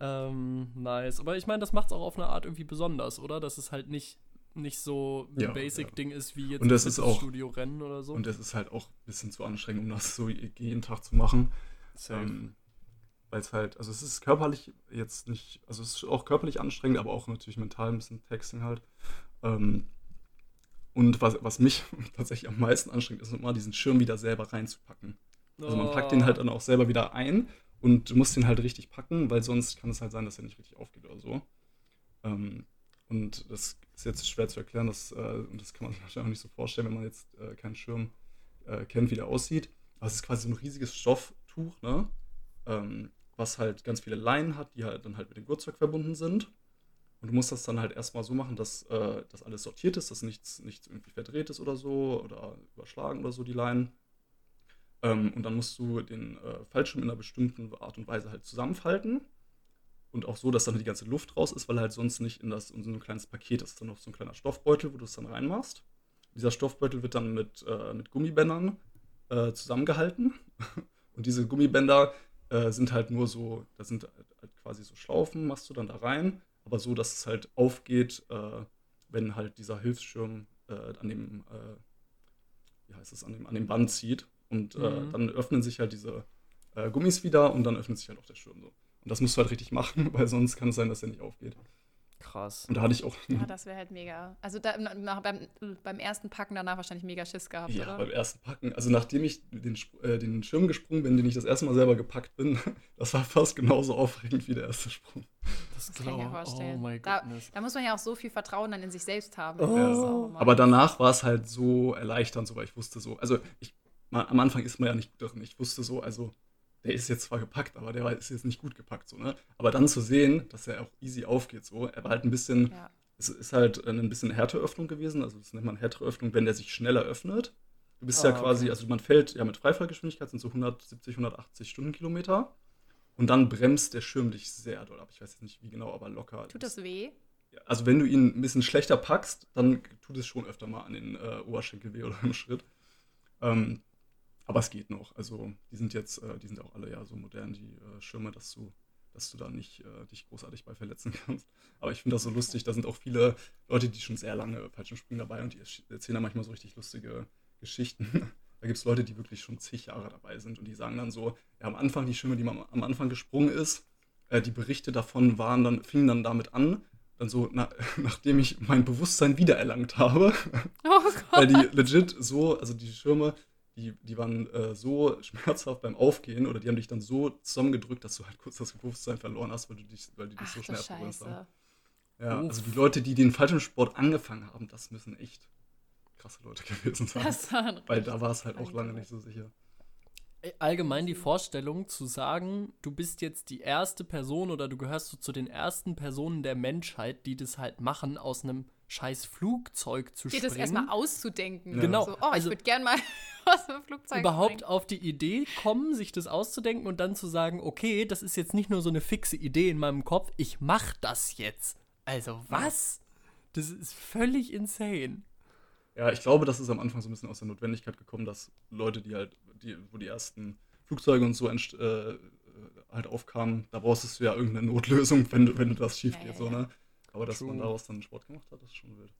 Ähm, nice. Aber ich meine, das macht es auch auf eine Art irgendwie besonders, oder? Dass es halt nicht, nicht so ein Ja, Basic-Ding ist wie jetzt Und das ist auch- Studio-Rennen oder so. Und das ist halt auch ein bisschen zu anstrengend, um das so jeden Tag zu machen. Safe. Ähm, Weil es halt, also es ist körperlich jetzt nicht, also es ist auch körperlich anstrengend, aber auch natürlich mental ein bisschen Texting halt. Ähm, und was, was mich tatsächlich am meisten anstrengt, ist immer diesen Schirm wieder selber reinzupacken. Also man packt den halt dann auch selber wieder ein und du musst den halt richtig packen, weil sonst kann es halt sein, dass er nicht richtig aufgeht oder so. Ähm, und das ist jetzt schwer zu erklären, das, äh, und das kann man sich wahrscheinlich auch nicht so vorstellen, wenn man jetzt äh, keinen Schirm äh, kennt, wie der aussieht. Aber es ist quasi so ein riesiges Stofftuch, ne? Ähm, was halt ganz viele Leinen hat, die halt dann halt mit dem Gurtzeug verbunden sind. Und du musst das dann halt erstmal so machen, dass äh, das alles sortiert ist, dass nichts, nichts irgendwie verdreht ist oder so oder überschlagen oder so, die Leinen. Ähm, und dann musst du den äh, Fallschirm in einer bestimmten Art und Weise halt zusammenfalten. Und auch so, dass dann die ganze Luft raus ist, weil halt sonst nicht in, das, in so ein kleines Paket ist. Dann noch so ein kleiner Stoffbeutel, wo du es dann reinmachst. Dieser Stoffbeutel wird dann mit, äh, mit Gummibändern äh, zusammengehalten. Und diese Gummibänder äh, sind halt nur so, da sind halt quasi so Schlaufen, machst du dann da rein, aber so, dass es halt aufgeht, äh, wenn halt dieser Hilfsschirm äh, an dem, äh, wie heißt es, an dem, an dem Band zieht. Und äh, Mhm. dann öffnen sich halt diese Gummis wieder und dann öffnet sich halt auch der Schirm so. Und das musst du halt richtig machen, weil sonst kann es sein, dass der nicht aufgeht. Krass. Und da hatte ich auch. Ja, das wäre halt mega. Also da, nach, beim, beim ersten Packen danach wahrscheinlich mega Schiss gehabt, Ja, oder? beim ersten Packen. Also nachdem ich den, äh, den Schirm gesprungen bin, den ich das erste Mal selber gepackt bin, das war fast genauso aufregend wie der erste Sprung. Das, Das kann ich mir glaub- vorstellen. Oh mein da, da muss man ja auch so viel Vertrauen dann in sich selbst haben. Oh. Aber danach war es halt so erleichternd, so, weil ich wusste so, also ich, mal, am Anfang ist man ja nicht gut drin. Ich wusste so, also der ist jetzt zwar gepackt, aber der ist jetzt nicht gut gepackt, so, ne? Aber dann zu sehen, dass er auch easy aufgeht, so, er war halt ein bisschen, ja. es ist halt ein bisschen härtere Öffnung gewesen, also das nennt man härtere Öffnung, wenn der sich schneller öffnet. Du bist Ah, ja quasi, okay. also man fällt ja mit Freifallgeschwindigkeit, sind so 170, 180 Stundenkilometer. Und dann bremst der Schirm dich sehr doll ab. Ich weiß jetzt nicht wie genau, aber locker. Tut das weh? Also wenn du ihn ein bisschen schlechter packst, dann tut es schon öfter mal an den äh, Oberschenkel weh oder im Schritt. Ähm, aber es geht noch. Also die sind jetzt, äh, die sind auch alle ja so modern, die äh, Schirme, dass du, dass du da nicht äh, dich großartig bei verletzen kannst. Aber ich finde das so lustig. Da sind auch viele Leute, die schon sehr lange Fallschirmspringen dabei und die erzählen da manchmal so richtig lustige Geschichten. Da gibt es Leute, die wirklich schon zig Jahre dabei sind und die sagen dann so, ja, am Anfang die Schirme, die man am Anfang gesprungen ist, die Berichte davon waren dann, fingen dann damit an, dann so, na, nachdem ich mein Bewusstsein wiedererlangt habe, Oh weil Gott. die legit so, also die Schirme, die, die waren äh, so schmerzhaft beim Aufgehen oder die haben dich dann so zusammengedrückt, dass du halt kurz das Bewusstsein verloren hast, weil, du dich, weil die dich Ach so schnell abgeholt haben. Ja, Uff. also die Leute, die den Fallschirmsport angefangen haben, das müssen echt krasse Leute gewesen sein. Weil da war es halt auch lange nicht so sicher. Allgemein die Vorstellung zu sagen, du bist jetzt die erste Person oder du gehörst so zu den ersten Personen der Menschheit, die das halt machen, aus einem scheiß Flugzeug zu Geht springen. das erstmal auszudenken. Ja. Genau, So, oh, also- ich würde gern mal aus dem Flugzeug überhaupt springen. auf die Idee kommen, sich das auszudenken und dann zu sagen, okay, das ist jetzt nicht nur so eine fixe Idee in meinem Kopf, ich mach das jetzt. Also was? Das ist völlig insane. Ja, ich glaube, das ist am Anfang so ein bisschen aus der Notwendigkeit gekommen, dass Leute, die halt, die, wo die ersten Flugzeuge und so äh, äh, halt aufkamen, da brauchst du ja irgendeine Notlösung, wenn du, wenn du das schief Ja, geht, ja, so, ne? Aber dass man True. daraus dann Sport gemacht hat, ist schon wild.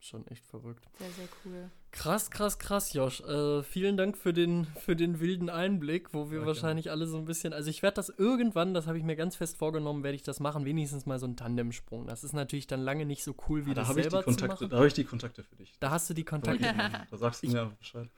Schon echt verrückt. Sehr, sehr cool. Krass, krass, krass, Josh. Äh, vielen Dank für den, für den wilden Einblick, wo wir Ja, wahrscheinlich alle so ein bisschen. Also ich werde das irgendwann, das habe ich mir ganz fest vorgenommen, werde ich das machen, wenigstens mal so einen Tandemsprung. Das ist natürlich dann lange nicht so cool, wie Ah, da das habe ich die selber zu Kontakte, machen. da habe ich die Kontakte für dich. Da hast du die Kontakte. gerne. Da sagst du Ich- mir Bescheid.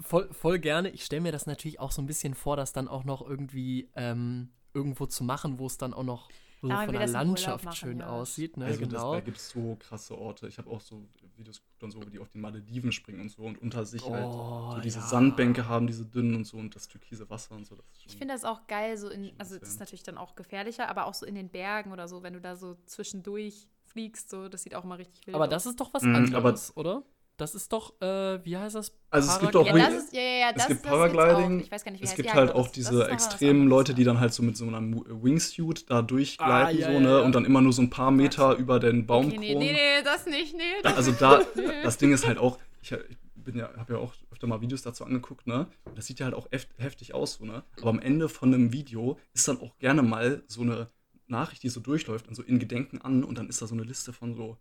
Voll, voll gerne. Ich stelle mir das natürlich auch so ein bisschen vor, das dann auch noch irgendwie ähm, irgendwo zu machen, wo es dann auch noch so von der das Landschaft machen, schön ja. aussieht. Ne? Also das, genau. da gibt es so krasse Orte. Ich habe auch so Videos geguckt und so, wie die auf den Malediven springen und so und unter sich halt Oh, so diese ja. Sandbänke haben, diese dünnen und so und das türkise Wasser und so. Das Ich finde das auch geil, so in, also das ist natürlich dann auch gefährlicher, aber auch so in den Bergen oder so, wenn du da so zwischendurch fliegst, so, das sieht auch immer richtig wild Aber aus. das ist doch was Mhm, anderes, oder? Das ist doch, äh, wie heißt das? Also es gibt auch ja, ist, ja, ja, das, es gibt Paragliding, auch. Ich weiß gar nicht, wie es heißt gibt halt auch das- diese das was extremen Leute, die dann halt so mit so einem Wingsuit da durchgleiten, Ah, ja, so, ne? ja. Und dann immer nur so ein paar Meter über den Okay, Baumkronen. nee, nee, nee, das nicht, nee. Das Also da, das Ding ist halt auch, ich, ich bin ja, habe ja auch öfter mal Videos dazu angeguckt, ne? Das sieht ja halt auch heft, heftig aus, so, ne? Aber am Ende von einem Video ist dann auch gerne mal so eine Nachricht, die so durchläuft und so in Gedenken an und dann ist da so eine Liste von so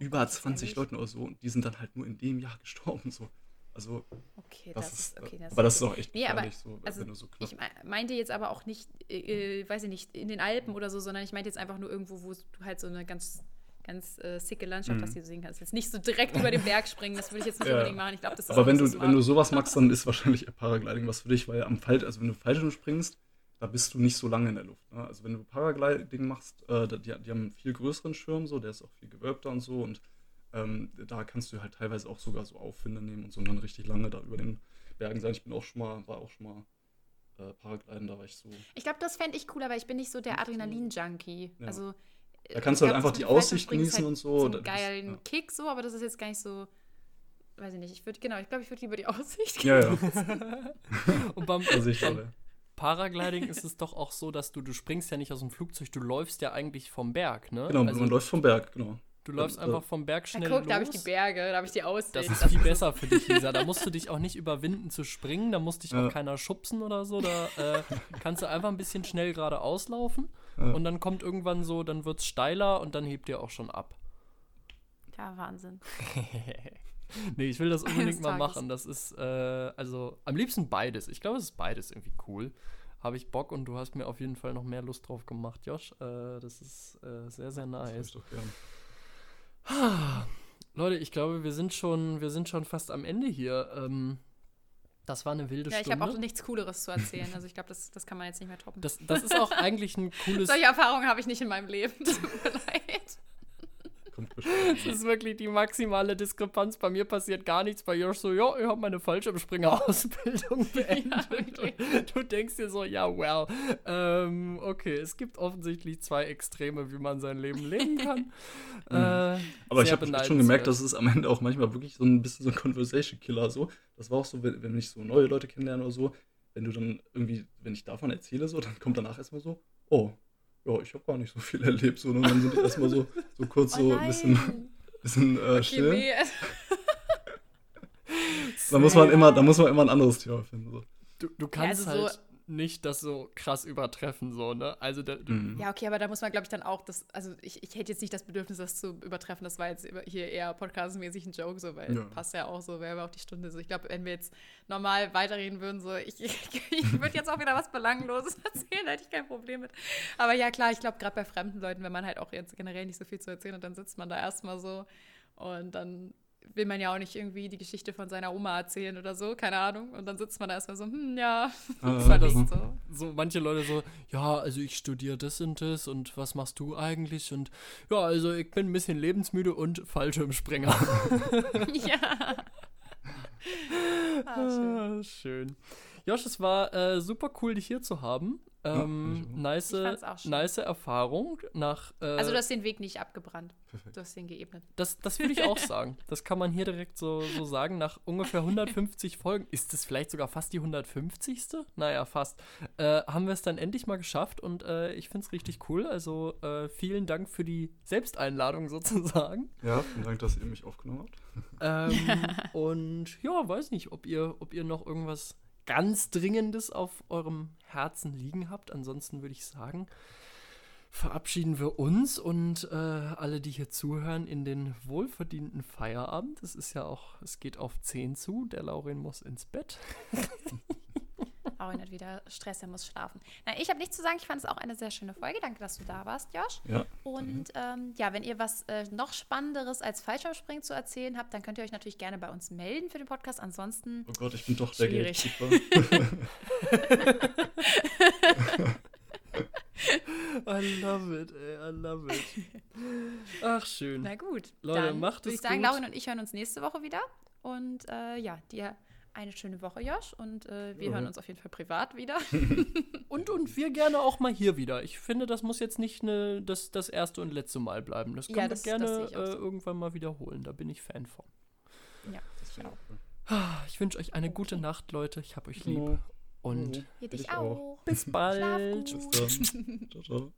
über Gott, 20 ehrlich? Leuten oder so und die sind dann halt nur in dem Jahr gestorben, so. Also, okay, das, das, ist, ist, okay, das aber das ist okay. auch echt Nee, aber, so, also, wenn du so Ich me- meinte jetzt aber auch nicht, äh, äh, weiß ich nicht, in den Alpen oder so, sondern ich meinte jetzt einfach nur irgendwo, wo du halt so eine ganz, ganz äh, sicke Landschaft Mhm. hast, die du sehen kannst. Jetzt nicht so direkt über den Berg springen, das würde ich jetzt nicht Ja. unbedingt machen. Ich glaube, das ist Aber wenn du, so wenn du sowas magst, dann ist wahrscheinlich Paragliding was für dich, weil am Fall, also wenn du Fallschirm springst, da bist du nicht so lange in der Luft. Ne? Also wenn du Paragliding machst, äh, die, die haben einen viel größeren Schirm, so, der ist auch viel gewölbter und so und ähm, da kannst du halt teilweise auch sogar so Aufwinde nehmen und so und dann richtig lange da über den Bergen sein. Ich bin auch schon mal, war auch schon mal äh, Paragliden, da war ich so. Ich glaube, das fände ich cooler, weil ich bin nicht so der Adrenalin-Junkie. Ja. Also, Da kannst du halt einfach die Aussicht genießen genießen und so. So einen geilen ja. Kick so, aber das ist jetzt gar nicht so, weiß ich nicht. Ich würde, genau, ich glaube, ich würde lieber die Aussicht Ja, ja, Und beim, also ich beim. Paragliding ist es doch auch so, dass du, du springst ja nicht aus dem Flugzeug, du läufst ja eigentlich vom Berg, ne? Genau, also, man läuft vom Berg, genau. du läufst äh, einfach vom Berg Ja, schnell guck, los. da habe ich die Berge, da habe ich die Aussicht. Das ist viel besser für dich, Lisa. Da musst du dich auch nicht überwinden zu springen, da muss dich Ja. auch keiner schubsen oder so. Da äh, kannst du einfach ein bisschen schnell geradeaus laufen Ja. und dann kommt irgendwann so, dann wird es steiler und dann hebt ihr auch schon ab. Ja, Wahnsinn. nee, ich will das unbedingt mal machen. Das ist, äh, also am liebsten beides. Ich glaube, es ist beides irgendwie cool. habe ich Bock und du hast mir auf jeden Fall noch mehr Lust drauf gemacht, Josh. Äh, das ist äh, sehr, sehr Das nice. ich doch gern. Leute, ich glaube, wir sind schon, wir sind schon fast am Ende hier. Ähm, das war eine wilde Ja, ich Stunde. habe auch nichts Cooleres zu erzählen. Also ich glaube, das, das kann man jetzt nicht mehr toppen. das, das ist auch eigentlich ein cooles. Solche Erfahrungen habe ich nicht in meinem Leben. Tut mir leid. Kommt bestimmt. Das ist wirklich die maximale Diskrepanz. Bei mir passiert gar nichts. Bei Josh so, ja, ich habe meine Fallschirmspringer-Ausbildung beendet. wirklich. Und du denkst dir so, ja, well. Ähm, okay, es gibt offensichtlich zwei Extreme, wie man sein Leben leben kann. äh, Mhm. Aber ich habe schon gemerkt, dass es am Ende auch manchmal wirklich so ein bisschen so ein Conversation-Killer so. Das war auch so, wenn, wenn ich so neue Leute kennenlerne oder so, wenn du dann irgendwie, wenn ich davon erzähle, so, dann kommt danach erstmal so, oh, ja, ich habe gar nicht so viel erlebt. So, und dann sind die erstmal so, so kurz so ein bisschen, bisschen äh, Okay, still. nee. Da muss man immer, da muss man immer ein anderes Thema finden. So. Du, du kannst also so- halt nicht das so krass übertreffen, so, ne? Also, da, Mhm. Ja, okay, aber da muss man, glaube ich, dann auch das, also ich, ich hätte jetzt nicht das Bedürfnis, das zu übertreffen. Das war jetzt hier eher podcastmäßig ein Joke, so, weil Ja. passt ja auch so, wäre aber auch die Stunde so. Ich glaube, wenn wir jetzt normal weiterreden würden, so, ich, ich, ich würde jetzt auch wieder was Belangloses erzählen, da hätte ich kein Problem mit. Aber ja, klar, ich glaube, gerade bei fremden Leuten, wenn man halt auch jetzt generell nicht so viel zu erzählen hat, dann sitzt man da erstmal so und dann will man ja auch nicht irgendwie die Geschichte von seiner Oma erzählen oder so, keine Ahnung. Und dann sitzt man da erstmal so, hm, ja, Ah, das war das- nicht so. so manche Leute so, ja, also ich studiere das und das und was machst du eigentlich? Und ja, also ich bin ein bisschen lebensmüde und Fallschirmspringer. ja. Ah, schön. Ah, schön. Josh, es war äh, super cool, dich hier zu haben. Ähm, ich auch. nice, nice Erfahrung nach. Äh, Also du hast den Weg nicht abgebrannt. Perfekt. Du hast den geebnet. das, das würde ich auch sagen. Das kann man hier direkt so, so sagen. Nach ungefähr 150 Folgen, ist es vielleicht sogar fast die 150. Naja, fast. Äh, haben wir es dann endlich mal geschafft und äh, ich finde es richtig cool. Also äh, vielen Dank für die Selbsteinladung sozusagen. Ja, vielen Dank, dass ihr mich aufgenommen habt. Ähm, und ja, weiß nicht, ob ihr, ob ihr noch irgendwas ganz Dringendes auf eurem Herzen liegen habt. Ansonsten würde ich sagen, verabschieden wir uns und äh, alle, die hier zuhören, in den wohlverdienten Feierabend. Es ist ja auch, es geht auf 10 zu. Der Laurin muss ins Bett. Aurin hat wieder Stress, er muss schlafen. Na, ich habe nichts zu sagen. Ich fand es auch eine sehr schöne Folge. Danke, dass du da warst, Josh. Ja. Und ähm, ja, wenn ihr was äh, noch Spannenderes als Fallschirmspringen zu erzählen habt, dann könnt ihr euch natürlich gerne bei uns melden für den Podcast. Ansonsten, Oh Gott, ich bin doch der. Gatekeeper. I love it, ey, I love it. Ach, schön. na gut. Leute, dann macht würde es ich sagen, gut. Laurin und ich hören uns nächste Woche wieder. Und äh, ja, dir eine schöne Woche, Josh. Und äh, wir Ja. hören uns auf jeden Fall privat wieder. Und, und wir gerne auch mal hier wieder. Ich finde, das muss jetzt nicht ne, das, das erste und letzte Mal bleiben. Das können Ja, wir das- gerne das äh, so. irgendwann mal wiederholen. Da bin ich Fan von. ja, ich auch. Ah, Ich wünsche euch eine Okay. gute Nacht, Leute. Ich habe euch lieb. Genau. Und Ihr dich Ich auch. auch. bis bald. Schlaf gut. Bis dann. Ciao, ciao.